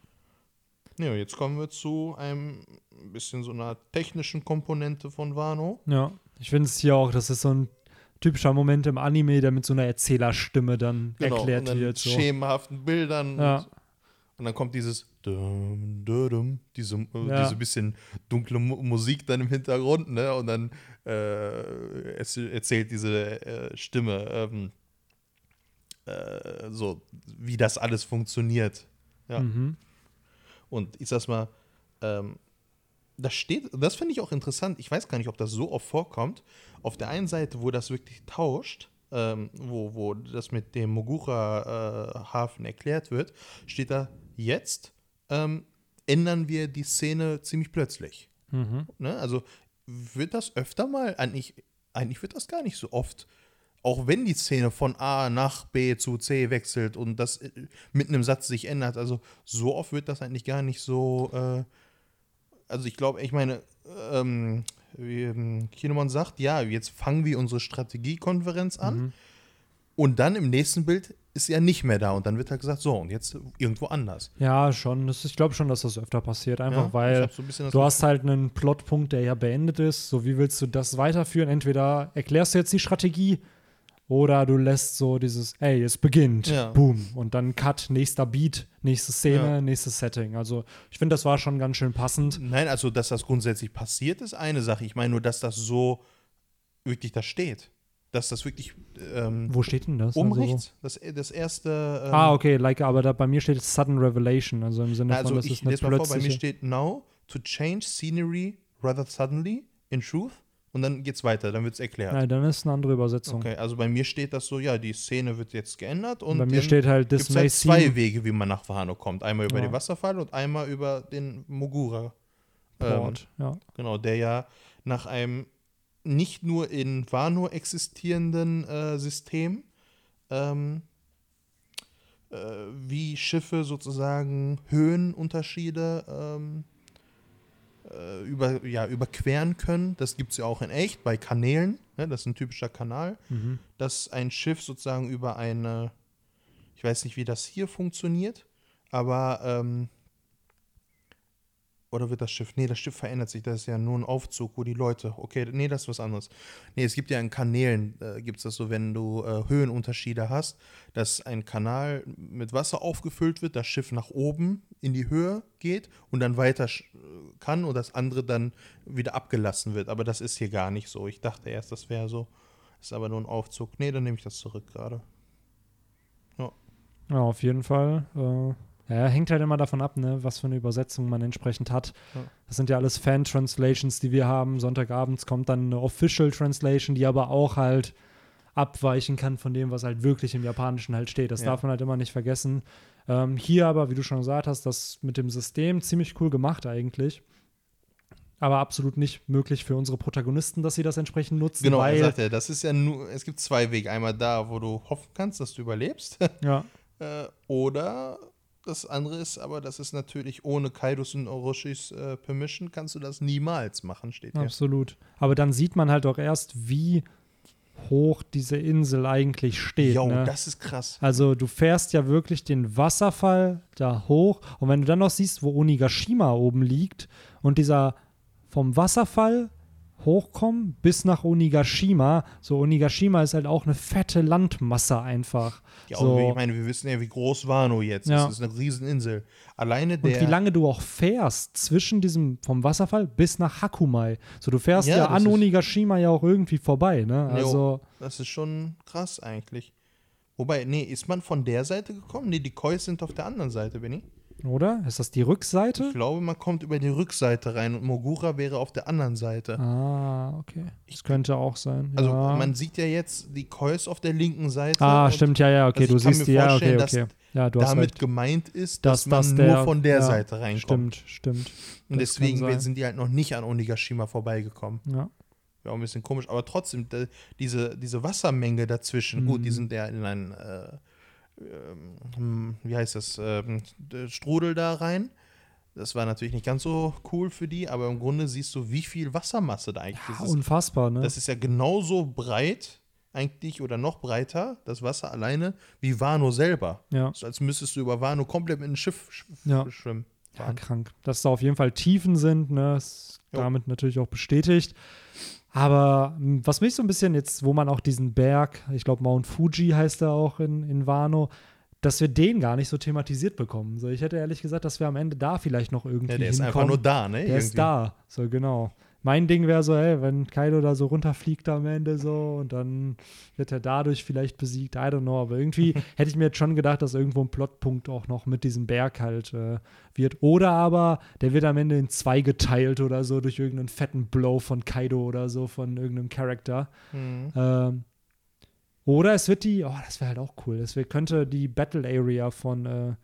Ja, jetzt kommen wir zu einem bisschen so einer technischen Komponente von Wano. Ja, ich finde es hier auch, das ist so ein typischer Moment im Anime, der mit so einer Erzählersstimme dann genau, erklärt und wird. So. schemenhaften Bildern. Ja. Und, und, dann kommt dieses dum, dum, diese, äh, ja. diese bisschen dunkle Musik dann im Hintergrund, ne? Und dann äh, erzählt diese äh, Stimme. Ähm, äh, so, wie das alles funktioniert. Ja. Mhm. Und ich sag's mal, ähm, das steht, das finde ich auch interessant. Ich weiß gar nicht, ob das so oft vorkommt. Auf der einen Seite, wo das wirklich tauscht, ähm, wo, wo das mit dem Mogura-Hafen erklärt wird, steht da jetzt ähm, ändern wir die Szene ziemlich plötzlich. Mhm. Ne? Also wird das öfter mal, eigentlich, eigentlich wird das gar nicht so oft, auch wenn die Szene von A nach B zu C wechselt und das äh, mitten im Satz sich ändert, also so oft wird das eigentlich gar nicht so, äh, also ich glaube, ich meine, ähm, wie ähm, Kinemon sagt, ja, jetzt fangen wir unsere Strategiekonferenz an Mhm. und dann im nächsten Bild ist er nicht mehr da und dann wird halt gesagt, so und jetzt irgendwo anders. Ja, schon. Das, ich glaube schon, dass das öfter passiert. Einfach Ja, weil so ein du hast halt einen Plotpunkt, der ja beendet ist. So, wie willst du das weiterführen? Entweder erklärst du jetzt die Strategie oder du lässt so dieses, ey, es beginnt, Ja. boom. Und dann Cut, nächster Beat, nächste Szene, Ja. nächstes Setting. Also, ich finde, das war schon ganz schön passend. Nein, also dass das grundsätzlich passiert, ist eine Sache. Ich meine nur, dass das so wirklich da steht. Dass das wirklich ähm, Wo steht denn das? oben Also, rechts, das, das erste. Ähm, Ah, okay, like, aber da, bei mir steht Sudden Revelation, also im Sinne na, von, also das ich ist eine lese mal vor, bei mir plötzliche. steht now to change scenery rather suddenly in truth und dann geht's weiter, dann wird's erklärt. Nein, dann ist eine andere Übersetzung. Okay, also bei mir steht das so, ja, die Szene wird jetzt geändert und bei mir steht halt, this gibt's halt zwei Wege, wie man nach Wano kommt. Einmal über Ja. den Wasserfall und einmal über den Mogura. Ähm, Port. ja. Genau, der ja nach einem nicht nur in Wano existierenden äh, System, ähm, äh, wie Schiffe sozusagen Höhenunterschiede ähm, äh, über, ja, überqueren können. Das gibt es ja auch in echt bei Kanälen. Ne? Das ist ein typischer Kanal, Mhm. dass ein Schiff sozusagen über eine, ich weiß nicht, wie das hier funktioniert, aber ähm, oder wird das Schiff? Nee, das Schiff verändert sich. Das ist ja nur ein Aufzug, wo die Leute. Okay, nee, das ist was anderes. Nee, es gibt ja in Kanälen, äh, gibt es das so, wenn du äh, Höhenunterschiede hast, dass ein Kanal mit Wasser aufgefüllt wird, das Schiff nach oben in die Höhe geht und dann weiter kann und das andere dann wieder abgelassen wird. Aber das ist hier gar nicht so. Ich dachte erst, das wäre so. Ist aber nur ein Aufzug. Nee, dann nehme ich das zurück gerade. Ja, auf jeden Fall. Äh, ja, hängt halt immer davon ab, ne, was für eine Übersetzung man entsprechend hat. Ja. Das sind ja alles Fan-Translations, die wir haben. Sonntagabends kommt dann eine Official Translation, die aber auch halt abweichen kann von dem, was halt wirklich im Japanischen halt steht. Das Ja. darf man halt immer nicht vergessen. Ähm, hier aber, wie du schon gesagt hast, das mit dem System ziemlich cool gemacht eigentlich. Aber absolut nicht möglich für unsere Protagonisten, dass sie das entsprechend nutzen. Genau, weil, er sagt ja, das ist ja nur, es gibt zwei Wege. Einmal da, wo du hoffen kannst, dass du überlebst. ja, Äh, oder das andere ist, aber das ist natürlich ohne Kaidos und Orochis äh, Permission kannst du das niemals machen, steht hier. Absolut. Aber dann sieht man halt auch erst, wie hoch diese Insel eigentlich steht. Jo, ne? das ist krass. Also du fährst ja wirklich den Wasserfall da hoch und wenn du dann noch siehst, wo Onigashima oben liegt und dieser vom Wasserfall hochkommen bis nach Onigashima, so Onigashima ist halt auch eine fette Landmasse einfach. Ja, so. und ich meine, wir wissen ja, wie groß Wano jetzt Ja. ist. Das ist eine Rieseninsel. Alleine der. Und wie lange du auch fährst zwischen diesem vom Wasserfall bis nach Hakumai. So, du fährst Ja, ja, an Onigashima ja auch irgendwie vorbei, ne? Jo. Also, Das ist schon krass eigentlich. Wobei, nee, ist man von der Seite gekommen? Nee, die Kois sind auf der anderen Seite, Benny. Oder? Ist das die Rückseite? Ich glaube, man kommt über die Rückseite rein und Mogura wäre auf der anderen Seite. Ah, okay. Das könnte auch sein. Also ja. man sieht ja jetzt die Kois auf der linken Seite. Ah, stimmt, ja, ja, okay, also du siehst die, ja, okay, dass okay. Ja, du hast Damit recht. gemeint ist, Dass dass, man das nur der- von der ja, Seite reinkommt. Stimmt, stimmt. Und das deswegen sind die halt noch nicht an Onigashima vorbeigekommen. Ja. Wäre auch ein bisschen komisch. Aber trotzdem, diese, diese Wassermenge dazwischen, gut, die Mhm. sind ja in einen, äh, ähm, wie heißt das, ähm, Strudel da rein. Das war natürlich nicht ganz so cool für die, aber im Grunde siehst du, wie viel Wassermasse da eigentlich Ja, ist. unfassbar, ne? Das ist ja genauso breit eigentlich oder noch breiter, das Wasser alleine, wie Wano selber. ja. So als müsstest du über Wano komplett mit einem Schiff sch Ja. schwimmen. ja, krank. Dass da auf jeden Fall Tiefen sind, ne? Ist Jo. damit natürlich auch bestätigt. Aber m, was mich so ein bisschen jetzt, wo man auch diesen Berg, ich glaube Mount Fuji heißt er auch in, in Wano, dass wir den gar nicht so thematisiert bekommen. So, ich hätte ehrlich gesagt, dass wir am Ende da vielleicht noch irgendwie Ja, der ist hinkommen. einfach nur da, ne? Der ist Irgendwie. da, so genau. Mein Ding wäre so, ey, wenn Kaido da so runterfliegt am Ende so und dann wird er dadurch vielleicht besiegt, I don't know. Aber irgendwie hätte ich mir jetzt schon gedacht, dass irgendwo ein Plotpunkt auch noch mit diesem Berg halt äh, wird. Oder aber der wird am Ende in zwei geteilt oder so durch irgendeinen fetten Blow von Kaido oder so, von irgendeinem Charakter. Mhm. Ähm, oder es wird die, oh, das wäre halt auch cool. Es könnte die Battle Area von äh,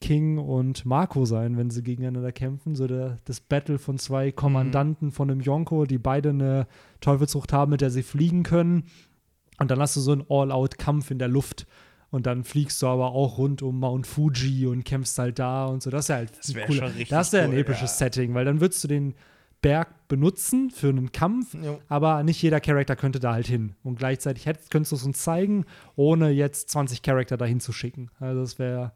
King und Marco sein, wenn sie gegeneinander kämpfen. So der, das Battle von zwei Kommandanten mhm. von einem Yonko, die beide eine Teufelsfrucht haben, mit der sie fliegen können. Und dann hast du so einen All-Out-Kampf in der Luft. Und dann fliegst du aber auch rund um Mount Fuji und kämpfst halt da und so. Das ist ja halt das cool. Das ist ja ein episches ja. Setting, weil dann würdest du den Berg benutzen für einen Kampf, jo. aber nicht jeder Charakter könnte da halt hin. Und gleichzeitig hättest, könntest du es uns zeigen, ohne jetzt 20 Charakter dahin zu schicken. Also das wäre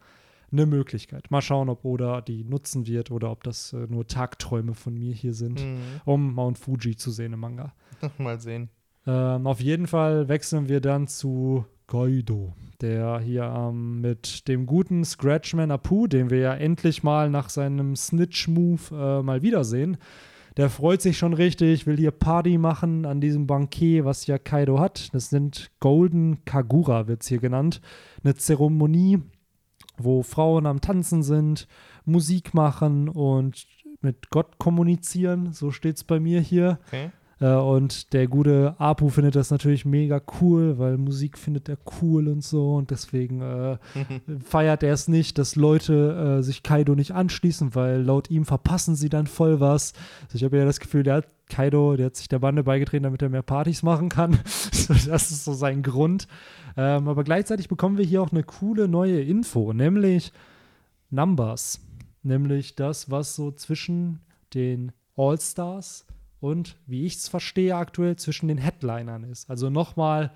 eine Möglichkeit. Mal schauen, ob Oda die nutzen wird oder ob das äh, nur Tagträume von mir hier sind, mhm. um Mount Fuji zu sehen im Manga. Mal sehen. Ähm, auf jeden Fall wechseln wir dann zu Kaido, der hier ähm, mit dem guten Scratchman Apu, den wir ja endlich mal nach seinem Snitch-Move äh, mal wiedersehen, der freut sich schon richtig, will hier Party machen an diesem Bankier, was ja Kaido hat. Das sind Golden Kagura, wird es hier genannt. Eine Zeremonie, wo Frauen am Tanzen sind, Musik machen und mit Gott kommunizieren. So steht es bei mir hier. Okay. Äh, und der gute Apu findet das natürlich mega cool, weil Musik findet er cool und so. Und deswegen äh, feiert er es nicht, dass Leute äh, sich Kaido nicht anschließen, weil laut ihm verpassen sie dann voll was. Also ich habe ja das Gefühl, der hat Kaido, der hat sich der Bande beigetreten, damit er mehr Partys machen kann. das ist so sein Grund. Ähm, aber gleichzeitig bekommen wir hier auch eine coole neue Info, nämlich Numbers. Nämlich das, was so zwischen den All-Stars und, wie ich es verstehe aktuell, zwischen den Headlinern ist. Also nochmal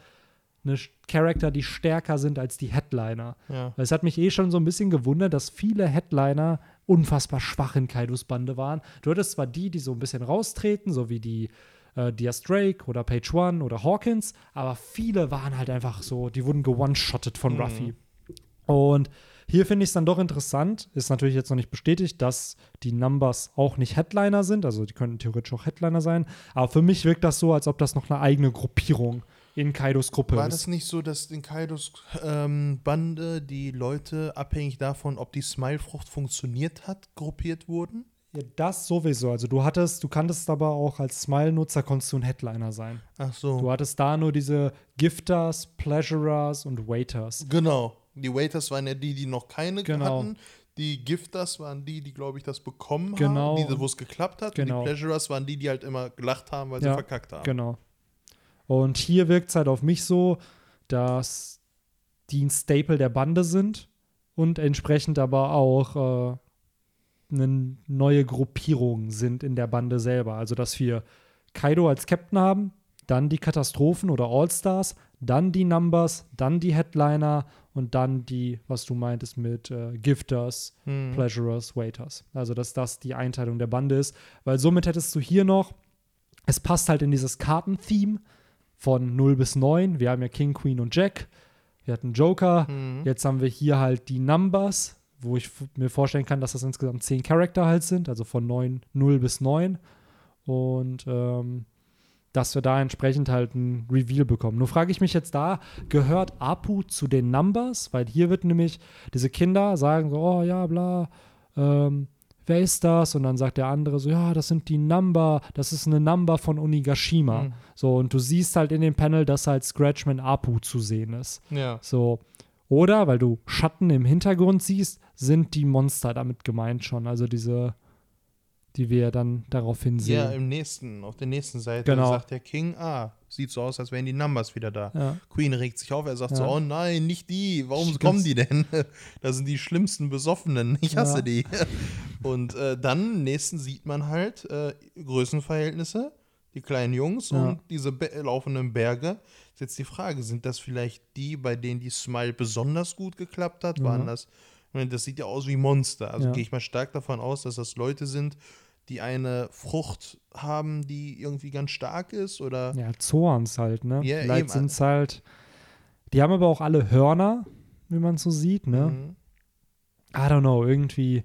eine Charakter, die stärker sind als die Headliner. Ja. Es hat mich eh schon so ein bisschen gewundert, dass viele Headliner unfassbar schwach in Kaidos Bande waren. Du hattest zwar die, die so ein bisschen raustreten, so wie die äh, Diaz Drake oder Page One oder Hawkins, aber viele waren halt einfach so, die wurden gewone-shottet von mhm. Ruffy. Und hier finde ich es dann doch interessant, ist natürlich jetzt noch nicht bestätigt, dass die Numbers auch nicht Headliner sind, also die könnten theoretisch auch Headliner sein, aber für mich wirkt das so, als ob das noch eine eigene Gruppierung in Kaidos Gruppe War ist. das nicht so, dass in Kaidos ähm, Bande die Leute abhängig davon, ob die Smile-Frucht funktioniert hat, gruppiert wurden? Ja, das sowieso. Also du hattest, du kanntest aber auch als Smile-Nutzer konntest du ein Headliner sein. Ach so. Du hattest da nur diese Gifters, Pleasurers und Waiters. Genau. Die Waiters waren ja die, die noch keine genau. hatten. Die Gifters waren die, die, glaube ich, das bekommen genau. haben, wo es geklappt hat. Genau. Und die Pleasurers waren die, die halt immer gelacht haben, weil ja, sie verkackt haben. Genau. Und hier wirkt es halt auf mich so, dass die ein Staple der Bande sind und entsprechend aber auch äh, eine neue Gruppierung sind in der Bande selber. Also, dass wir Kaido als Captain haben, dann die Katastrophen oder All-Stars, dann die Numbers, dann die Headliner und dann die, was du meintest mit äh, Gifters, hm. Pleasurers, Waiters. Also, dass das die Einteilung der Bande ist. Weil somit hättest du hier noch, es passt halt in dieses Kartentheme von 0 bis 9. Wir haben ja King, Queen und Jack. Wir hatten Joker. Hm. Jetzt haben wir hier halt die Numbers, wo ich mir vorstellen kann, dass das insgesamt zehn Charakter halt sind, also von 9, 0 bis 9. Und ähm, dass wir da entsprechend halt ein Reveal bekommen. Nur frage ich mich jetzt da, gehört Apu zu den Numbers? Weil hier wird nämlich diese Kinder sagen so, oh ja, bla, ähm, wer ist das? Und dann sagt der andere so, ja, das sind die Number, das ist eine Number von Onigashima. Mhm. So, und du siehst halt in dem Panel, dass halt Scratchman Apu zu sehen ist. Ja. So, oder, weil du Schatten im Hintergrund siehst, sind die Monster damit gemeint schon. Also diese, die wir dann daraufhin sehen. Ja, im nächsten, auf der nächsten Seite genau. sagt der King, ah, sieht so aus, als wären die Numbers wieder da. Ja. Queen regt sich auf, er sagt ja. so, oh nein, nicht die, warum Stimmt. kommen die denn? Das sind die schlimmsten Besoffenen, ich hasse ja. die. Und äh, dann nächsten sieht man halt äh, Größenverhältnisse, die kleinen Jungs und diese laufenden Berge ist jetzt die Frage, sind das vielleicht die, bei denen die Smile besonders gut geklappt hat? Waren das, das sieht ja aus wie Monster. Also gehe ich mal stark davon aus, dass das Leute sind, die eine Frucht haben, die irgendwie ganz stark ist oder. Ja, Zorns halt, ne? Ja, Vielleicht sind es halt. Die haben aber auch alle Hörner, wie man so sieht, ne? Mhm. I don't know, irgendwie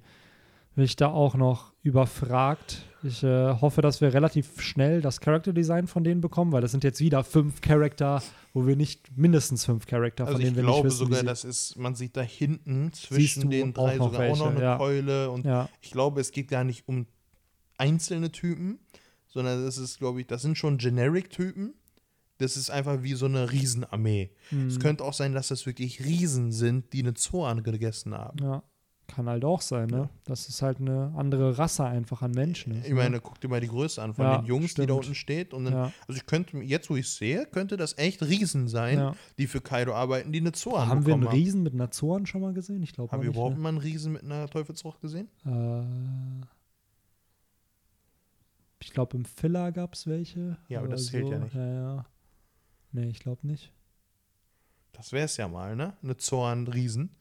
bin ich da auch noch überfragt. Ich äh, hoffe, dass wir relativ schnell das Character Design von denen bekommen, weil das sind jetzt wieder fünf Charakter, wo wir nicht mindestens fünf Charakter, also von denen wir nicht wissen. Ich glaube sogar, das ist, man sieht da hinten zwischen den drei auch sogar welche, auch noch eine ja. Keule und ja. ich glaube, es geht gar nicht um einzelne Typen, sondern das ist, glaube ich, das sind schon Generic-Typen. Das ist einfach wie so eine Riesenarmee. Mhm. Es könnte auch sein, dass das wirklich Riesen sind, die eine Zoan gegessen haben. Ja. Kann halt auch sein, ne? Das ist halt eine andere Rasse einfach an Menschen. Ist, ich meine, ne? guck dir mal die Größe an von ja, den Jungs, stimmt. die da unten steht. Und dann, ja. Also ich könnte, jetzt wo ich sehe, könnte das echt Riesen sein, ja. die für Kaido arbeiten, die eine Zoan haben. Haben wir einen Riesen mit einer Zoan schon mal gesehen? Ich glaube Haben wir überhaupt ne? mal einen Riesen mit einer Teufelsfrucht gesehen? Äh, ich glaube, im Filler gab es welche. Ja, aber das zählt so. ja nicht. Ja, ja. Nee, ich glaube nicht. Das wäre es ja mal, ne? Eine Zoan-Riesen.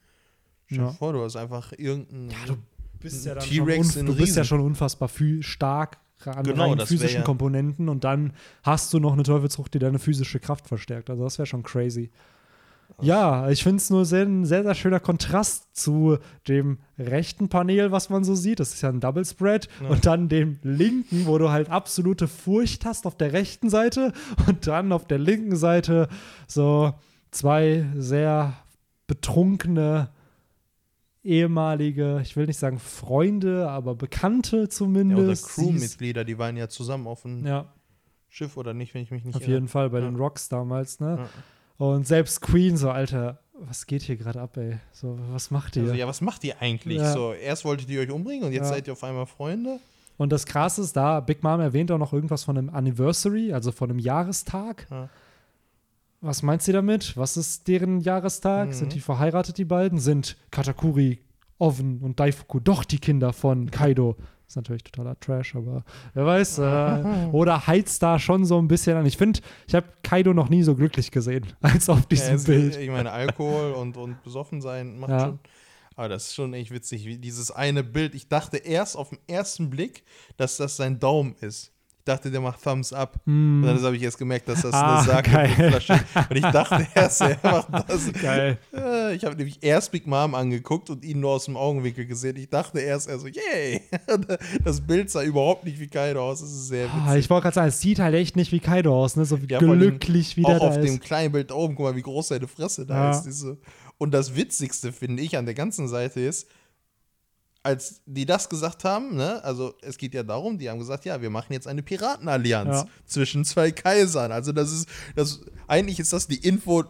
Stell dir ja. vor, du hast einfach irgendeinen ja, du bist ja T-Rex Du bist ja schon unfassbar stark an genau, physischen ja Komponenten und dann hast du noch eine Teufelsfrucht, die deine physische Kraft verstärkt. Also das wäre schon crazy. Ja, ich finde es nur sehr, ein sehr, sehr schöner Kontrast zu dem rechten Panel, was man so sieht. Das ist ja ein Double Spread. Ja. Und dann dem linken, wo du halt absolute Furcht hast auf der rechten Seite. Und dann auf der linken Seite so zwei sehr betrunkene ehemalige, ich will nicht sagen Freunde, aber Bekannte zumindest. Ja, oder Crewmitglieder, die waren ja zusammen auf dem ja. Schiff oder nicht, wenn ich mich nicht Auf irre. jeden Fall bei ja. den Rocks damals, ne? Ja. Und selbst Queen, so, Alter, was geht hier gerade ab, ey? So, was macht ihr? Also, ja, was macht ihr eigentlich? So, erst wolltet ihr euch umbringen und jetzt seid ihr auf einmal Freunde. Und das Krasse ist da, Big Mom erwähnt auch noch irgendwas von einem Anniversary, also von einem Jahrestag. Ja. Was meinst du damit? Was ist deren Jahrestag? Mhm. Sind die verheiratet, die beiden? Sind Katakuri, Oven und Daifuku doch die Kinder von Kaido? Ist natürlich totaler Trash, aber wer weiß. Äh, oder heizt da schon so ein bisschen an. Ich finde, ich habe Kaido noch nie so glücklich gesehen, als auf diesem ja, Bild. Ich meine, Alkohol und, und besoffen sein macht ja. schon. Aber das ist schon echt witzig, wie dieses eine Bild. Ich dachte erst auf den ersten Blick, dass das sein Daumen ist. Ich dachte, der macht Thumbs up. Mm. Und dann habe ich erst gemerkt, dass das ah, eine Sake-Flasche ist. Und ich dachte erst, er macht das. Geil. Äh, ich habe nämlich erst Big Mom angeguckt und ihn nur aus dem Augenwinkel gesehen. Ich dachte erst, er so, yay. Das Bild sah überhaupt nicht wie Kaido aus. Das ist sehr ah, witzig. Ah, ich wollte gerade sagen, es sieht halt echt nicht wie Kaido aus, ne? So ja, glücklich wie der da ist. Auch auf dem kleinen Bild oben, guck mal, wie groß seine Fresse da ja. ist. Und das Witzigste, finde ich, an der ganzen Seite ist, als die das gesagt haben, ne, also es geht ja darum, die haben gesagt, ja, wir machen jetzt eine Piratenallianz ja. zwischen zwei Kaisern. Also das ist, das, eigentlich ist das die Info,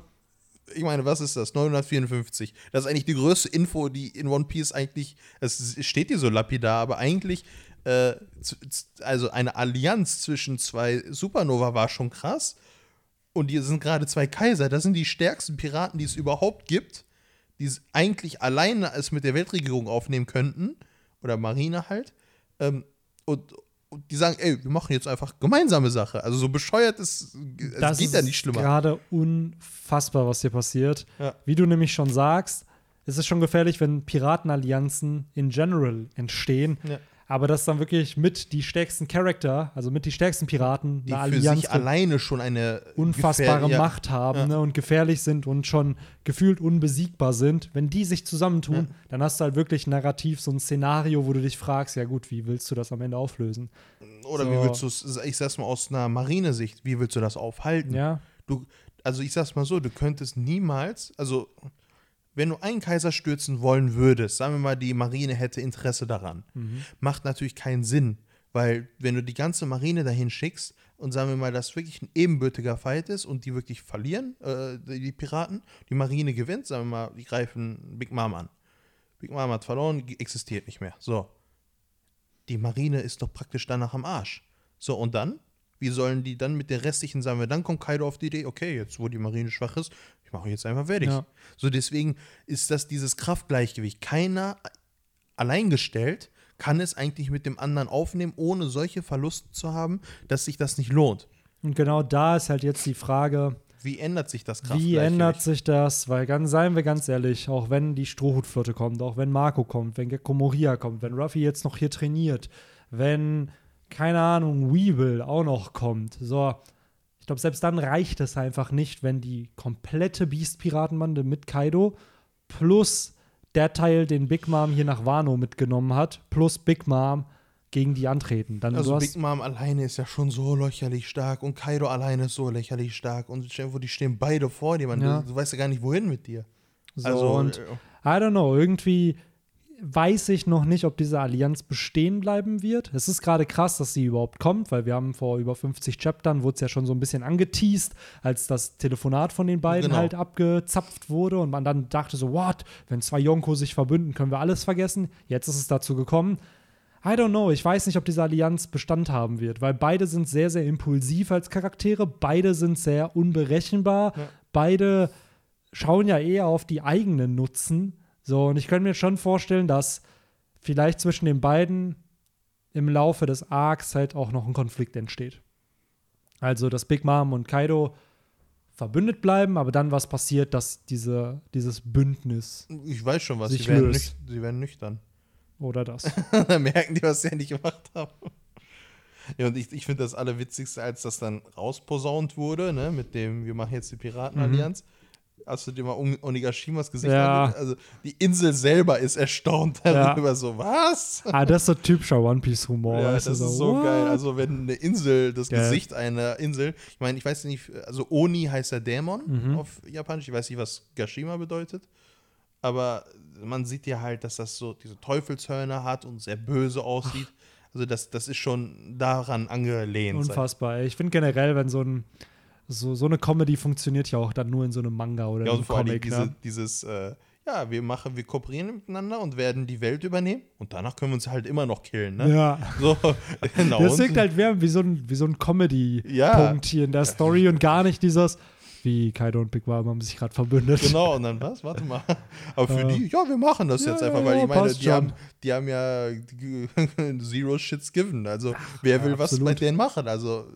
ich meine, was ist das? 954. Das ist eigentlich die größte Info, die in One Piece eigentlich, es steht hier so lapidar, aber eigentlich, äh, also eine Allianz zwischen zwei Supernova war schon krass. Und hier sind gerade zwei Kaiser. Das sind die stärksten Piraten, die es überhaupt gibt die es eigentlich alleine es mit der Weltregierung aufnehmen könnten, oder Marine halt, ähm, und, und, die sagen, ey, wir machen jetzt einfach gemeinsame Sache. Also so bescheuert ist, es geht ja nicht schlimmer. gerade unfassbar, was hier passiert. Ja. Wie du nämlich schon sagst, es ist schon gefährlich, wenn Piratenallianzen in general entstehen. Ja aber dass dann wirklich mit die stärksten Charakter, also mit die stärksten Piraten, die eine Allianz alleine schon eine unfassbare Macht haben ja. ne, und gefährlich sind und schon gefühlt unbesiegbar sind, wenn die sich zusammentun, ja. dann hast du halt wirklich narrativ so ein Szenario, wo du dich fragst, ja gut, wie willst du das am Ende auflösen? Oder so. wie willst du es, ich sag's mal aus einer Marinesicht, wie willst du das aufhalten? Ja. Du, also ich sag's mal so, du könntest niemals, also wenn du einen Kaiser stürzen wollen würdest, sagen wir mal, die Marine hätte Interesse daran, mhm. macht natürlich keinen Sinn, weil wenn du die ganze Marine dahin schickst und sagen wir mal, dass wirklich ein ebenbürtiger Fight ist und die wirklich verlieren, äh, die Piraten, die Marine gewinnt, sagen wir mal, die greifen Big Mom an. Big Mom hat verloren, existiert nicht mehr. So. Die Marine ist doch praktisch danach am Arsch. So, und dann? Wie sollen die dann mit der restlichen, sagen wir, dann kommt Kaido auf die Idee, okay, jetzt wo die Marine schwach ist, ich mache jetzt einfach fertig. Ja. So deswegen ist das dieses Kraftgleichgewicht. Keiner alleingestellt kann es eigentlich mit dem anderen aufnehmen, ohne solche Verluste zu haben, dass sich das nicht lohnt. Und genau da ist halt jetzt die Frage, wie ändert sich das Kraftgleichgewicht? Wie ändert sich das? Weil ganz, seien wir ganz ehrlich, auch wenn die Strohhutflotte kommt, auch wenn Marco kommt, wenn Gekko Moria kommt, wenn Ruffy jetzt noch hier trainiert, wenn, keine Ahnung, Weevil auch noch kommt, so, ich glaube, selbst dann reicht es einfach nicht, wenn die komplette Beast-Piratenbande mit Kaido plus der Teil, den Big Mom hier nach Wano mitgenommen hat, plus Big Mom gegen die antreten. Dann, also Big Mom alleine ist ja schon so lächerlich stark und Kaido alleine ist so lächerlich stark und die stehen beide vor dir, man, ja. du, du, weißt ja gar nicht, wohin mit dir. So, also, und äh, I don't know, irgendwie weiß ich noch nicht, ob diese Allianz bestehen bleiben wird. Es ist gerade krass, dass sie überhaupt kommt, weil wir haben vor über 50 Chaptern, wurde es ja schon so ein bisschen angeteased, als das Telefonat von den beiden genau. halt abgezapft wurde und man dann dachte so, what, wenn zwei Yonko sich verbünden, können wir alles vergessen. Jetzt ist es dazu gekommen. I don't know, ich weiß nicht, ob diese Allianz Bestand haben wird, weil beide sind sehr, sehr impulsiv als Charaktere, beide sind sehr unberechenbar, ja. beide schauen ja eher auf die eigenen Nutzen so, und ich könnte mir schon vorstellen, dass vielleicht zwischen den beiden im Laufe des Arcs halt auch noch ein Konflikt entsteht. Also, dass Big Mom und Kaido verbündet bleiben, aber dann was passiert, dass diese, dieses Bündnis. Ich weiß schon was, sie werden, nüch sie werden nüchtern. Oder das. dann merken die, was sie ja nicht gemacht haben. Ja, und ich, ich finde das Allerwitzigste, als das dann rausposaunt wurde, ne, mit dem, wir machen jetzt die Piratenallianz. Mhm Hast du dir mal Onigashimas Gesicht ja. angeguckt? Also die Insel selber ist erstaunt darüber, ja. so, was? Ah, das ist so typischer One Piece Humor. Ja, das ist so, so geil. Also wenn eine Insel, das geil. Gesicht einer Insel, ich meine, ich weiß nicht, also Oni heißt der Dämon mhm. auf Japanisch, ich weiß nicht, was Gashima bedeutet, aber man sieht ja halt, dass das so diese Teufelshörner hat und sehr böse aussieht. Ach. Also das, das ist schon daran angelehnt. Unfassbar. Ich finde generell, wenn so ein so, so eine Comedy funktioniert ja auch dann nur in so einem Manga oder ja, einem Comic. Diese, ne? dieses, äh, ja, wir machen, wir kooperieren miteinander und werden die Welt übernehmen und danach können wir uns halt immer noch killen, ne? Ja. So, genau. Das wirkt halt wie so ein, wie so ein Comedy-Punkt ja. hier in der Story und gar nicht dieses wie Kaido und Big Mom haben sich gerade verbündet. Genau, und dann was? Warte mal. Aber für die, ja, wir machen das ja, jetzt einfach, weil ich meine, die haben, die haben ja Zero Shits given. Also, wer will was mit denen machen? Also,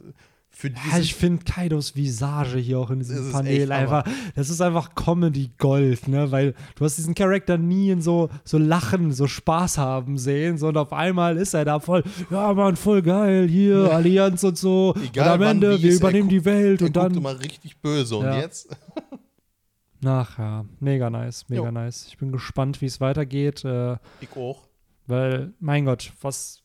für ja, ich finde Kaidos Visage hier auch in diesem Panel einfach, das ist einfach Comedy Gold, ne, weil du hast diesen Charakter nie in so, so Lachen, so Spaß haben sehen, sondern auf einmal ist er da voll, ja Mann, voll geil, hier, ja. Allianz und so. Egal, und am Ende, Mann, wir übernehmen die Welt und dann. immer richtig böse und ja. jetzt? Ach ja, mega nice, mega jo. nice. Ich bin gespannt, wie es weitergeht. Äh, ich auch. Weil, mein Gott, was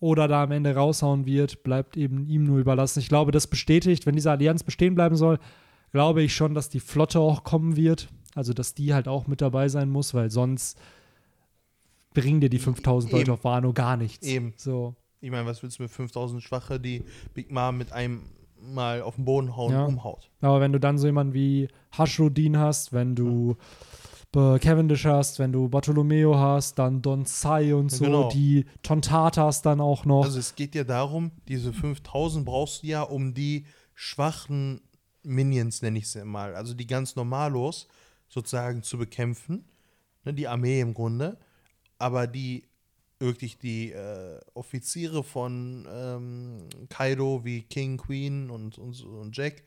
oder da am Ende raushauen wird, bleibt eben ihm nur überlassen. Ich glaube, das bestätigt, wenn diese Allianz bestehen bleiben soll, glaube ich schon, dass die Flotte auch kommen wird. Also, dass die halt auch mit dabei sein muss, weil sonst bringen dir die 5000 Leute auf Wano gar nichts. Eben. So. Ich meine, was willst du mit 5000 Schwache, die Big Mom mit einem mal auf den Boden hauen, ja. umhaut? Aber wenn du dann so jemanden wie Hashrudin hast, wenn du. Ja Cavendish hast, wenn du Bartolomeo hast, dann Don Sai und so, genau. die Tontatas dann auch noch. Also es geht ja darum, diese 5000 brauchst du ja, um die schwachen Minions, nenne ich sie mal, also die ganz normalos sozusagen zu bekämpfen. Ne, die Armee im Grunde. Aber die wirklich die äh, Offiziere von ähm, Kaido wie King, Queen und, und, und Jack, äh,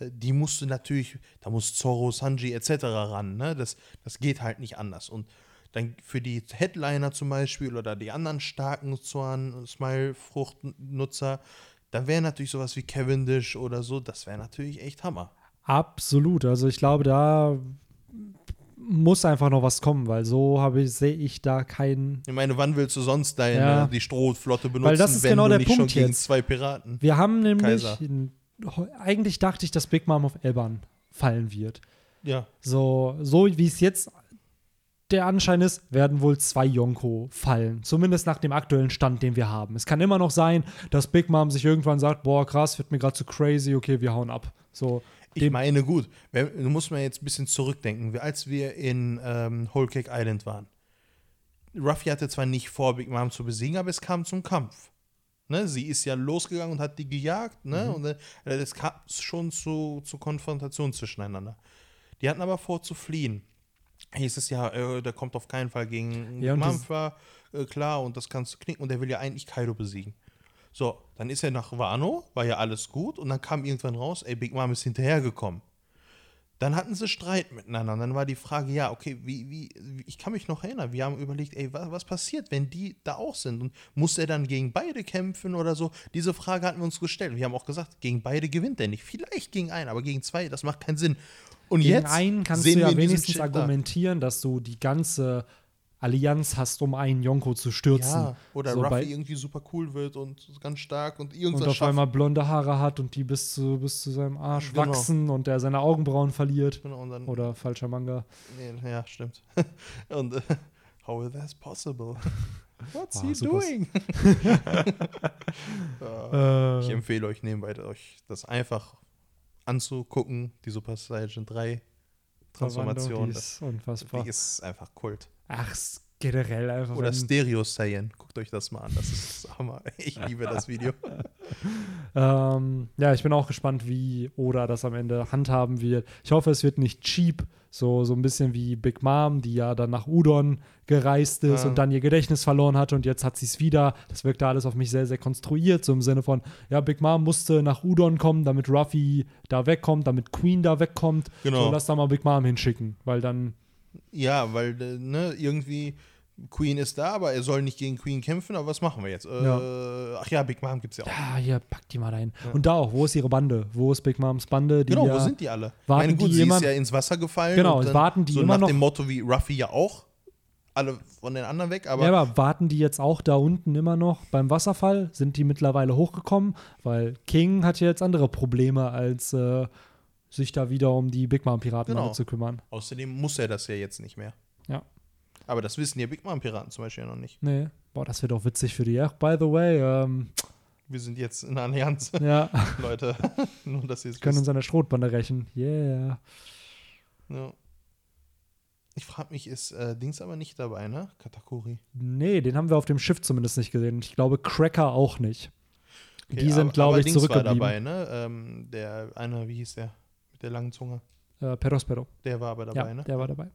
die musst du natürlich, da muss Zorro, Sanji etc. ran. Ne? Das, das geht halt nicht anders. Und dann für die Headliner zum Beispiel oder die anderen starken Zorn, Smile-Fruchtnutzer, da wäre natürlich sowas wie Cavendish oder so, das wäre natürlich echt Hammer. Absolut. Also ich glaube, da muss einfach noch was kommen, weil so habe ich sehe ich da keinen. Ich meine, wann willst du sonst deine ja. die Strohflotte benutzen, weil das ist wenn genau du der nicht Punkt schon jetzt. gegen zwei Piraten? Wir haben nämlich Kaiser eigentlich dachte ich, dass Big Mom auf Elban fallen wird. Ja. So, so wie es jetzt der Anschein ist, werden wohl zwei Yonko fallen. Zumindest nach dem aktuellen Stand, den wir haben. Es kann immer noch sein, dass Big Mom sich irgendwann sagt, boah, krass, wird mir gerade zu crazy, okay, wir hauen ab. So, ich meine, gut, du musst mal jetzt ein bisschen zurückdenken, als wir in ähm, Whole Cake Island waren. Ruffy hatte zwar nicht vor, Big Mom zu besiegen, aber es kam zum Kampf. Ne, sie ist ja losgegangen und hat die gejagt, ne? Mhm. Und äh, es kam schon zu, zu Konfrontation zwischeneinander. Die hatten aber vor zu fliehen. Hieß es ja, äh, der kommt auf keinen Fall gegen ja, Mampha, äh, klar, und das kannst du knicken. Und der will ja eigentlich Kaido besiegen. So, dann ist er nach Wano, war ja alles gut, und dann kam irgendwann raus, ey, Big Mom ist hinterhergekommen. Dann hatten sie Streit miteinander. Und dann war die Frage, ja, okay, wie, wie, ich kann mich noch erinnern, wir haben überlegt, ey, was, was passiert, wenn die da auch sind? Und muss er dann gegen beide kämpfen oder so? Diese Frage hatten wir uns gestellt. Wir haben auch gesagt, gegen beide gewinnt er nicht. Vielleicht gegen einen, aber gegen zwei, das macht keinen Sinn. Und gegen jetzt einen kannst du ja wenigstens argumentieren, dass du die ganze Allianz hast, um einen Yonko zu stürzen. Ja, oder So Ruffy irgendwie super cool wird und ganz stark und und irgendwas auf schafft. einmal blonde Haare hat und die bis zu, bis zu seinem Arsch Genau. wachsen und er seine Augenbrauen verliert. Genau, und dann, Oder falscher Manga. nee, ja, stimmt. und äh, how is that possible? What's Ah, he super. doing? Äh, Ich empfehle euch nebenbei euch das einfach anzugucken, die Super Saiyan 3 Transformation. die Das ist unfassbar. die ist einfach Kult. Ach, generell einfach. Oder Stereo Saiyan. Guckt euch das mal an. Das ist Hammer. Ich liebe das Video. Ähm, ja, ich bin auch gespannt, wie Oda das am Ende handhaben wird. Ich hoffe, es wird nicht cheap, so, so ein bisschen wie Big Mom, die ja dann nach Udon gereist ist Ja. und dann ihr Gedächtnis verloren hatte und jetzt hat sie es wieder. Das wirkte alles auf mich sehr, sehr konstruiert, so im Sinne von, ja, Big Mom musste nach Udon kommen, damit Ruffy da wegkommt, damit Queen da wegkommt. Genau. So, lass da mal Big Mom hinschicken, weil dann, Ja, weil äh, ne, irgendwie Queen ist da, aber er soll nicht gegen Queen kämpfen. Aber was machen wir jetzt? Äh, Ja. Ach ja, Big Mom gibt es ja auch. ja, hier, pack die mal dahin. Und da auch, wo ist ihre Bande? Wo ist Big Moms Bande? Genau, ja, wo sind die alle? warten Meine gut, die sie immer- ist ja ins Wasser gefallen. Genau, und dann warten die so immer nach noch- dem Motto wie Ruffy ja auch. Alle von den anderen weg, aber, ja, aber warten die jetzt auch da unten immer noch beim Wasserfall? Sind die mittlerweile hochgekommen? Weil King hat ja jetzt andere Probleme, als äh, sich da wieder um die Big Mom Piraten Genau. zu kümmern. außerdem muss er das ja jetzt nicht mehr. Ja. Aber das wissen die Big Mom Piraten zum Beispiel ja noch nicht. Nee. Boah, das wird auch witzig für die. Ach, by the way, ähm, Wir sind jetzt in der Allianz, ja, Leute. Nur, dass ihr es können uns an der Schrotbande rächen. Yeah. Ja. Ich frage mich, ist äh, Dings aber nicht dabei, ne? Katakuri. Nee, den haben wir auf dem Schiff zumindest nicht gesehen. Ich glaube, Cracker auch nicht. Okay, die sind, glaube ich, Dings zurückgeblieben. war dabei, ne? Ähm, der eine, wie hieß der? Der langen Zunge. Äh, Perospero. Der war aber dabei, ja, ne? der war dabei.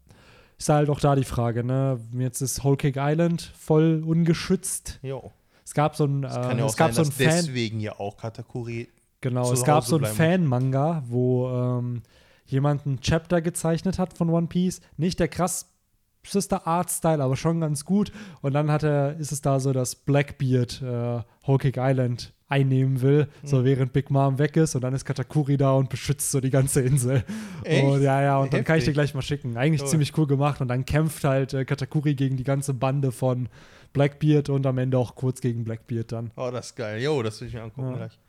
Ist halt auch da die Frage, ne? Jetzt ist Whole Cake Island voll ungeschützt. Jo. Es gab so ein, äh, kann ja auch es gab sein, so ein dass Fan, deswegen ja auch Katakuri. genau, es gab Hause so ein Fan-Manga, wo ähm, jemand ein Chapter gezeichnet hat von One Piece. Nicht der krasseste Artstyle, aber schon ganz gut. Und dann hat er, ist es da so, dass Blackbeard äh, Whole Cake Island einnehmen will, Hm. so während Big Mom weg ist und dann ist Katakuri da und beschützt so die ganze Insel. Echt? Und ja, ja, und dann kann ich dir Heftig. gleich mal schicken. Eigentlich Cool. ziemlich cool gemacht und dann kämpft halt äh, Katakuri gegen die ganze Bande von Blackbeard und am Ende auch kurz gegen Blackbeard dann. Oh, das ist geil. Jo, das will ich mir angucken Ja. gleich.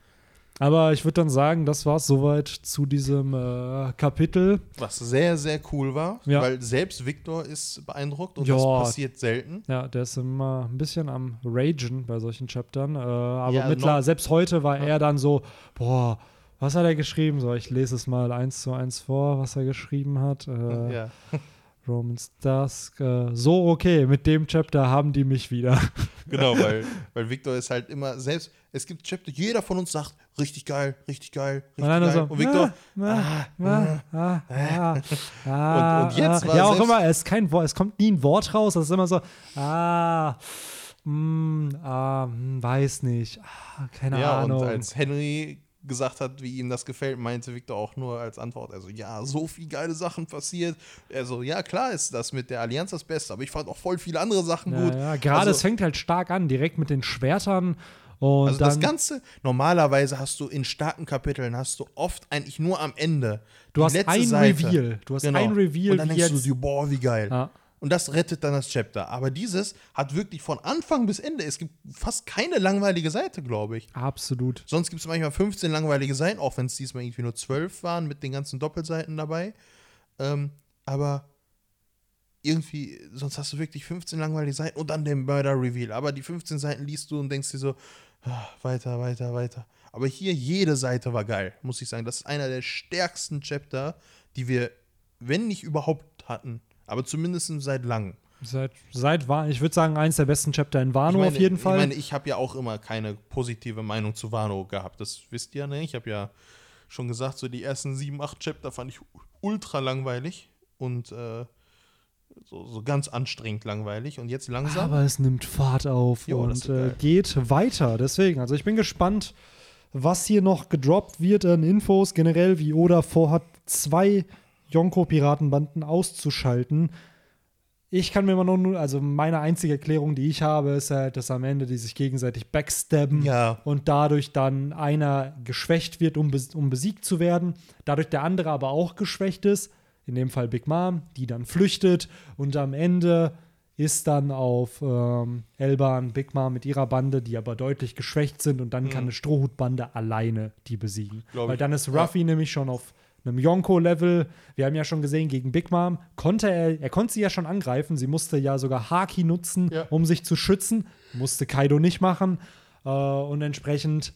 Aber ich würde dann sagen, das war es soweit zu diesem äh, Kapitel. Was sehr, sehr cool war, Ja. weil selbst Victor ist beeindruckt und Ja. das passiert selten. Ja, der ist immer ein bisschen am Ragen bei solchen Chaptern. Äh, aber Ja, mittler, selbst heute war er dann so, boah, was hat er geschrieben? So, ich lese es mal eins zu eins vor, was er geschrieben hat. Äh, Ja. Romans Dusk. Äh, so, okay, mit dem Chapter haben die mich wieder. Genau, weil, weil Victor ist halt immer selbst, es gibt Chapter, jeder von uns sagt, richtig geil, richtig geil, richtig Und geil. so, und Victor, ah, ah, ah, ah, ah, Und- und jetzt war Ja, auch immer, es, ist kein Wort, es kommt nie ein Wort raus, es ist immer so, ah, mm, ah, hm, weiß nicht, ah, keine ja, Ahnung. und als Henry gesagt hat, wie ihm das gefällt, meinte Victor auch nur als Antwort, also ja, so viel geile Sachen passiert. Also ja, klar ist das mit der Allianz das Beste, aber ich fand auch voll viele andere Sachen ja, gut. ja, gerade also, es fängt halt stark an, direkt mit den Schwertern und also das Ganze, normalerweise hast du in starken Kapiteln, hast du oft eigentlich nur am Ende du hast ein Seite. Reveal, du hast Genau. ein Reveal, Und dann denkst du boah, wie geil. ja, Und das rettet dann das Chapter. Aber dieses hat wirklich von Anfang bis Ende, es gibt fast keine langweilige Seite, glaube ich. absolut. Sonst gibt es manchmal 15 langweilige Seiten, auch wenn es diesmal irgendwie nur 12 waren mit den ganzen Doppelseiten dabei. Ähm, aber irgendwie, sonst hast du wirklich 15 langweilige Seiten und dann den Murder Reveal. Aber die 15 Seiten liest du und denkst dir so, ah, weiter, weiter, weiter. Aber hier jede Seite war geil, muss ich sagen. Das ist einer der stärksten Chapter, die wir, wenn nicht überhaupt hatten. Aber zumindest seit langem. Seit, seit war, ich würde sagen, eins der besten Chapter in Wano meine, auf jeden Fall. Ich meine, ich habe ja auch immer keine positive Meinung zu Wano gehabt. Das wisst ihr, ne? Ich habe ja schon gesagt, so die ersten sieben, acht Chapter fand ich ultra langweilig und äh, so, so ganz anstrengend langweilig. Und jetzt langsam. Aber es nimmt Fahrt auf Jo, und äh, geht weiter. Deswegen, also ich bin gespannt, was hier noch gedroppt wird an Infos. Generell, wie Oda vorhat, zwei Yonko-Piratenbanden auszuschalten. Ich kann mir immer nur, also meine einzige Erklärung, die ich habe, ist halt, dass am Ende die sich gegenseitig backstabben ja, und dadurch dann einer geschwächt wird, um, um besiegt zu werden. Dadurch der andere aber auch geschwächt ist. In dem Fall Big Mom, die dann flüchtet und am Ende ist dann auf ähm, Elban, Big Mom mit ihrer Bande, die aber deutlich geschwächt sind und dann Mhm. kann eine Strohhutbande alleine die besiegen. Glaub Weil dann ist Ruffy nämlich schon auf einem Yonko-Level. Wir haben ja schon gesehen, gegen Big Mom konnte er, er konnte sie ja schon angreifen. Sie musste ja sogar Haki nutzen, Ja. um sich zu schützen. Musste Kaido nicht machen. Äh, und entsprechend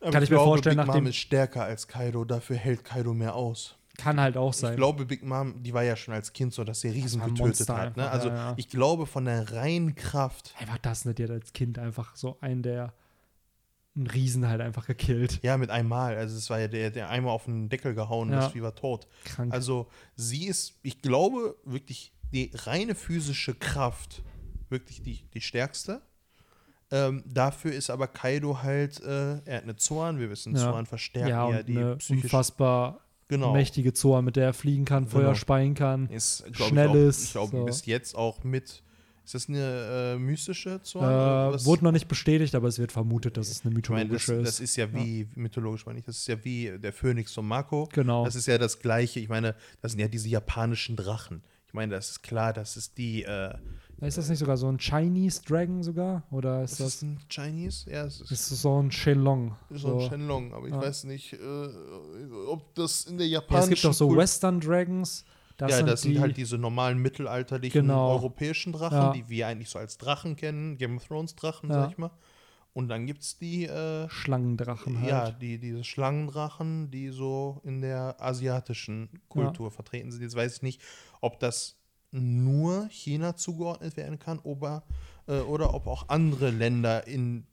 Aber Kann ich mir glaube, vorstellen, Big nachdem- Mom ist stärker als Kaido, dafür hält Kaido mehr aus. kann halt auch Ich sein. glaube, Big Mom, die war ja schon als Kind so, dass sie Riesen war ein getötet Monster hat. Ne? Also ja, ja. ich glaube, von der reinen Kraft, Einfach das nicht, hat als Kind einfach so einen, der einen Riesen halt einfach gekillt. ja, mit einmal. Also es war ja der, der einmal auf den Deckel gehauen Ja. ist, wie war tot. Krank. Also sie ist, ich glaube, wirklich die reine physische Kraft wirklich die, die stärkste. Ähm, dafür ist aber Kaido halt, äh, er hat eine Zorn, wir wissen, Ja. Zorn verstärken ja, ja, die eine unfassbar genau. mächtige Zoa, mit der er fliegen kann, Feuer Genau. speien kann. Ist, schnell ich, auch, ist, ich glaube, so. bis jetzt auch mit, ist das eine äh, mystische Zorn? Äh, wurde noch nicht bestätigt, aber es wird vermutet, dass es eine ich meine, das, mythologische das ist ja wie, mythologisch meine ich, das ist ja wie der Phönix von Mako. Genau. Das ist ja das Gleiche. Ich meine, das sind ja diese japanischen Drachen. Ich meine, das ist klar, das ist die, äh, Ist das nicht sogar so ein Chinese Dragon sogar? Oder ist ist das, das ein Chinese? Ja, es ist, ist so ein Shenlong? so ein Shenlong, aber ich Ja. weiß nicht, äh, ob das in der Ja, japanischen es gibt auch so Western Dragons. Das ja, sind das die, sind halt diese normalen mittelalterlichen Genau. europäischen Drachen, Ja. die wir eigentlich so als Drachen kennen, Game of Thrones Drachen, Ja. sag ich mal. Und dann gibt es die, äh, Schlangendrachen halt. ja, die, diese Schlangendrachen, die so in der asiatischen Kultur vertreten sind. Jetzt weiß ich nicht, ob das nur China zugeordnet werden kann oder, äh, oder ob auch andere Länder in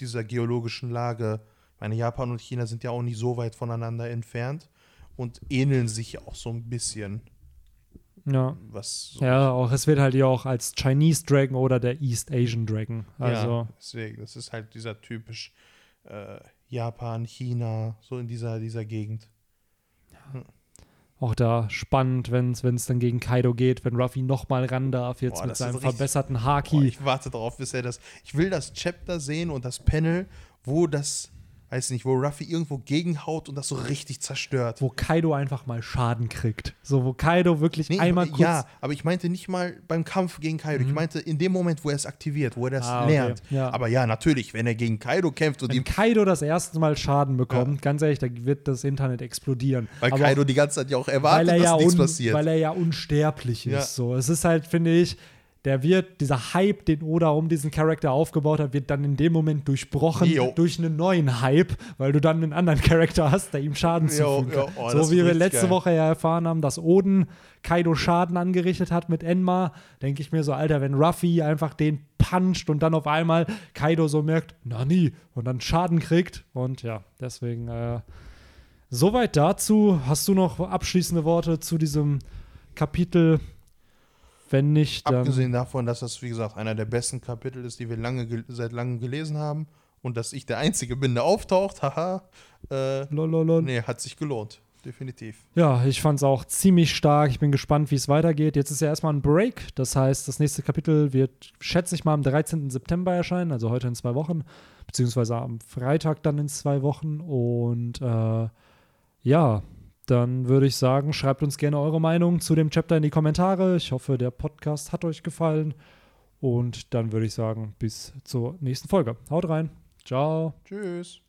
dieser geologischen Lage, ich meine, Japan und China sind ja auch nicht so weit voneinander entfernt und ähneln sich ja auch so ein bisschen, Ja. was so Ja, auch es wird halt ja auch als Chinese Dragon oder der East Asian Dragon. Ja, Also, deswegen, das ist halt dieser typisch äh, Japan, China, so in dieser, dieser Gegend. auch da spannend, wenn es dann gegen Kaido geht, wenn Ruffy nochmal ran darf, jetzt Boah, mit seinem verbesserten Boah, Haki. ich warte darauf, bis er das. Ich will das Chapter sehen und das Panel, wo das, weiß nicht, wo Ruffy irgendwo gegenhaut und das so richtig zerstört. wo Kaido einfach mal Schaden kriegt. So, wo Kaido wirklich Nee, einmal ich, kurz. ja, aber ich meinte nicht mal beim Kampf gegen Kaido. Ich Mhm. meinte in dem Moment, wo er es aktiviert, wo er das Ah, okay. lernt. Ja. Aber ja, natürlich, wenn er gegen Kaido kämpft und Wenn ihm, Kaido das erste Mal Schaden bekommt, ganz ehrlich, da wird das Internet explodieren. weil Aber Kaido die ganze Zeit ja auch erwartet, er, dass ja nichts passiert. weil er ja unsterblich ist. Ja. So. Es ist halt, finde ich, der wird, dieser Hype, den Oda um diesen Charakter aufgebaut hat, wird dann in dem Moment durchbrochen Jo. durch einen neuen Hype, weil du dann einen anderen Charakter hast, der ihm Schaden kann. Oh, so wie wir letzte geil. Woche ja erfahren haben, dass Oden Kaido Schaden angerichtet hat mit Enma, denke ich mir so, Alter, wenn Ruffy einfach den puncht und dann auf einmal Kaido so merkt, na nie, und dann Schaden kriegt und ja, deswegen äh, Soweit dazu. Hast du noch abschließende Worte zu diesem Kapitel? Wenn nicht, dann. Abgesehen davon, dass das, wie gesagt, einer der besten Kapitel ist, die wir lange seit langem gelesen haben und dass ich der Einzige bin, der auftaucht, haha, äh, Lololol. nee, hat sich gelohnt. Definitiv. Ja, ich fand es auch ziemlich stark. Ich bin gespannt, wie es weitergeht. Jetzt ist ja erstmal ein Break. Das heißt, das nächste Kapitel wird, schätze ich mal, am 13. September erscheinen, also heute in zwei Wochen, beziehungsweise am Freitag dann in zwei Wochen. Und äh, ja, dann würde ich sagen, schreibt uns gerne eure Meinung zu dem Chapter in die Kommentare. Ich hoffe, der Podcast hat euch gefallen. Und dann würde ich sagen, bis zur nächsten Folge. Haut rein. Ciao. Tschüss.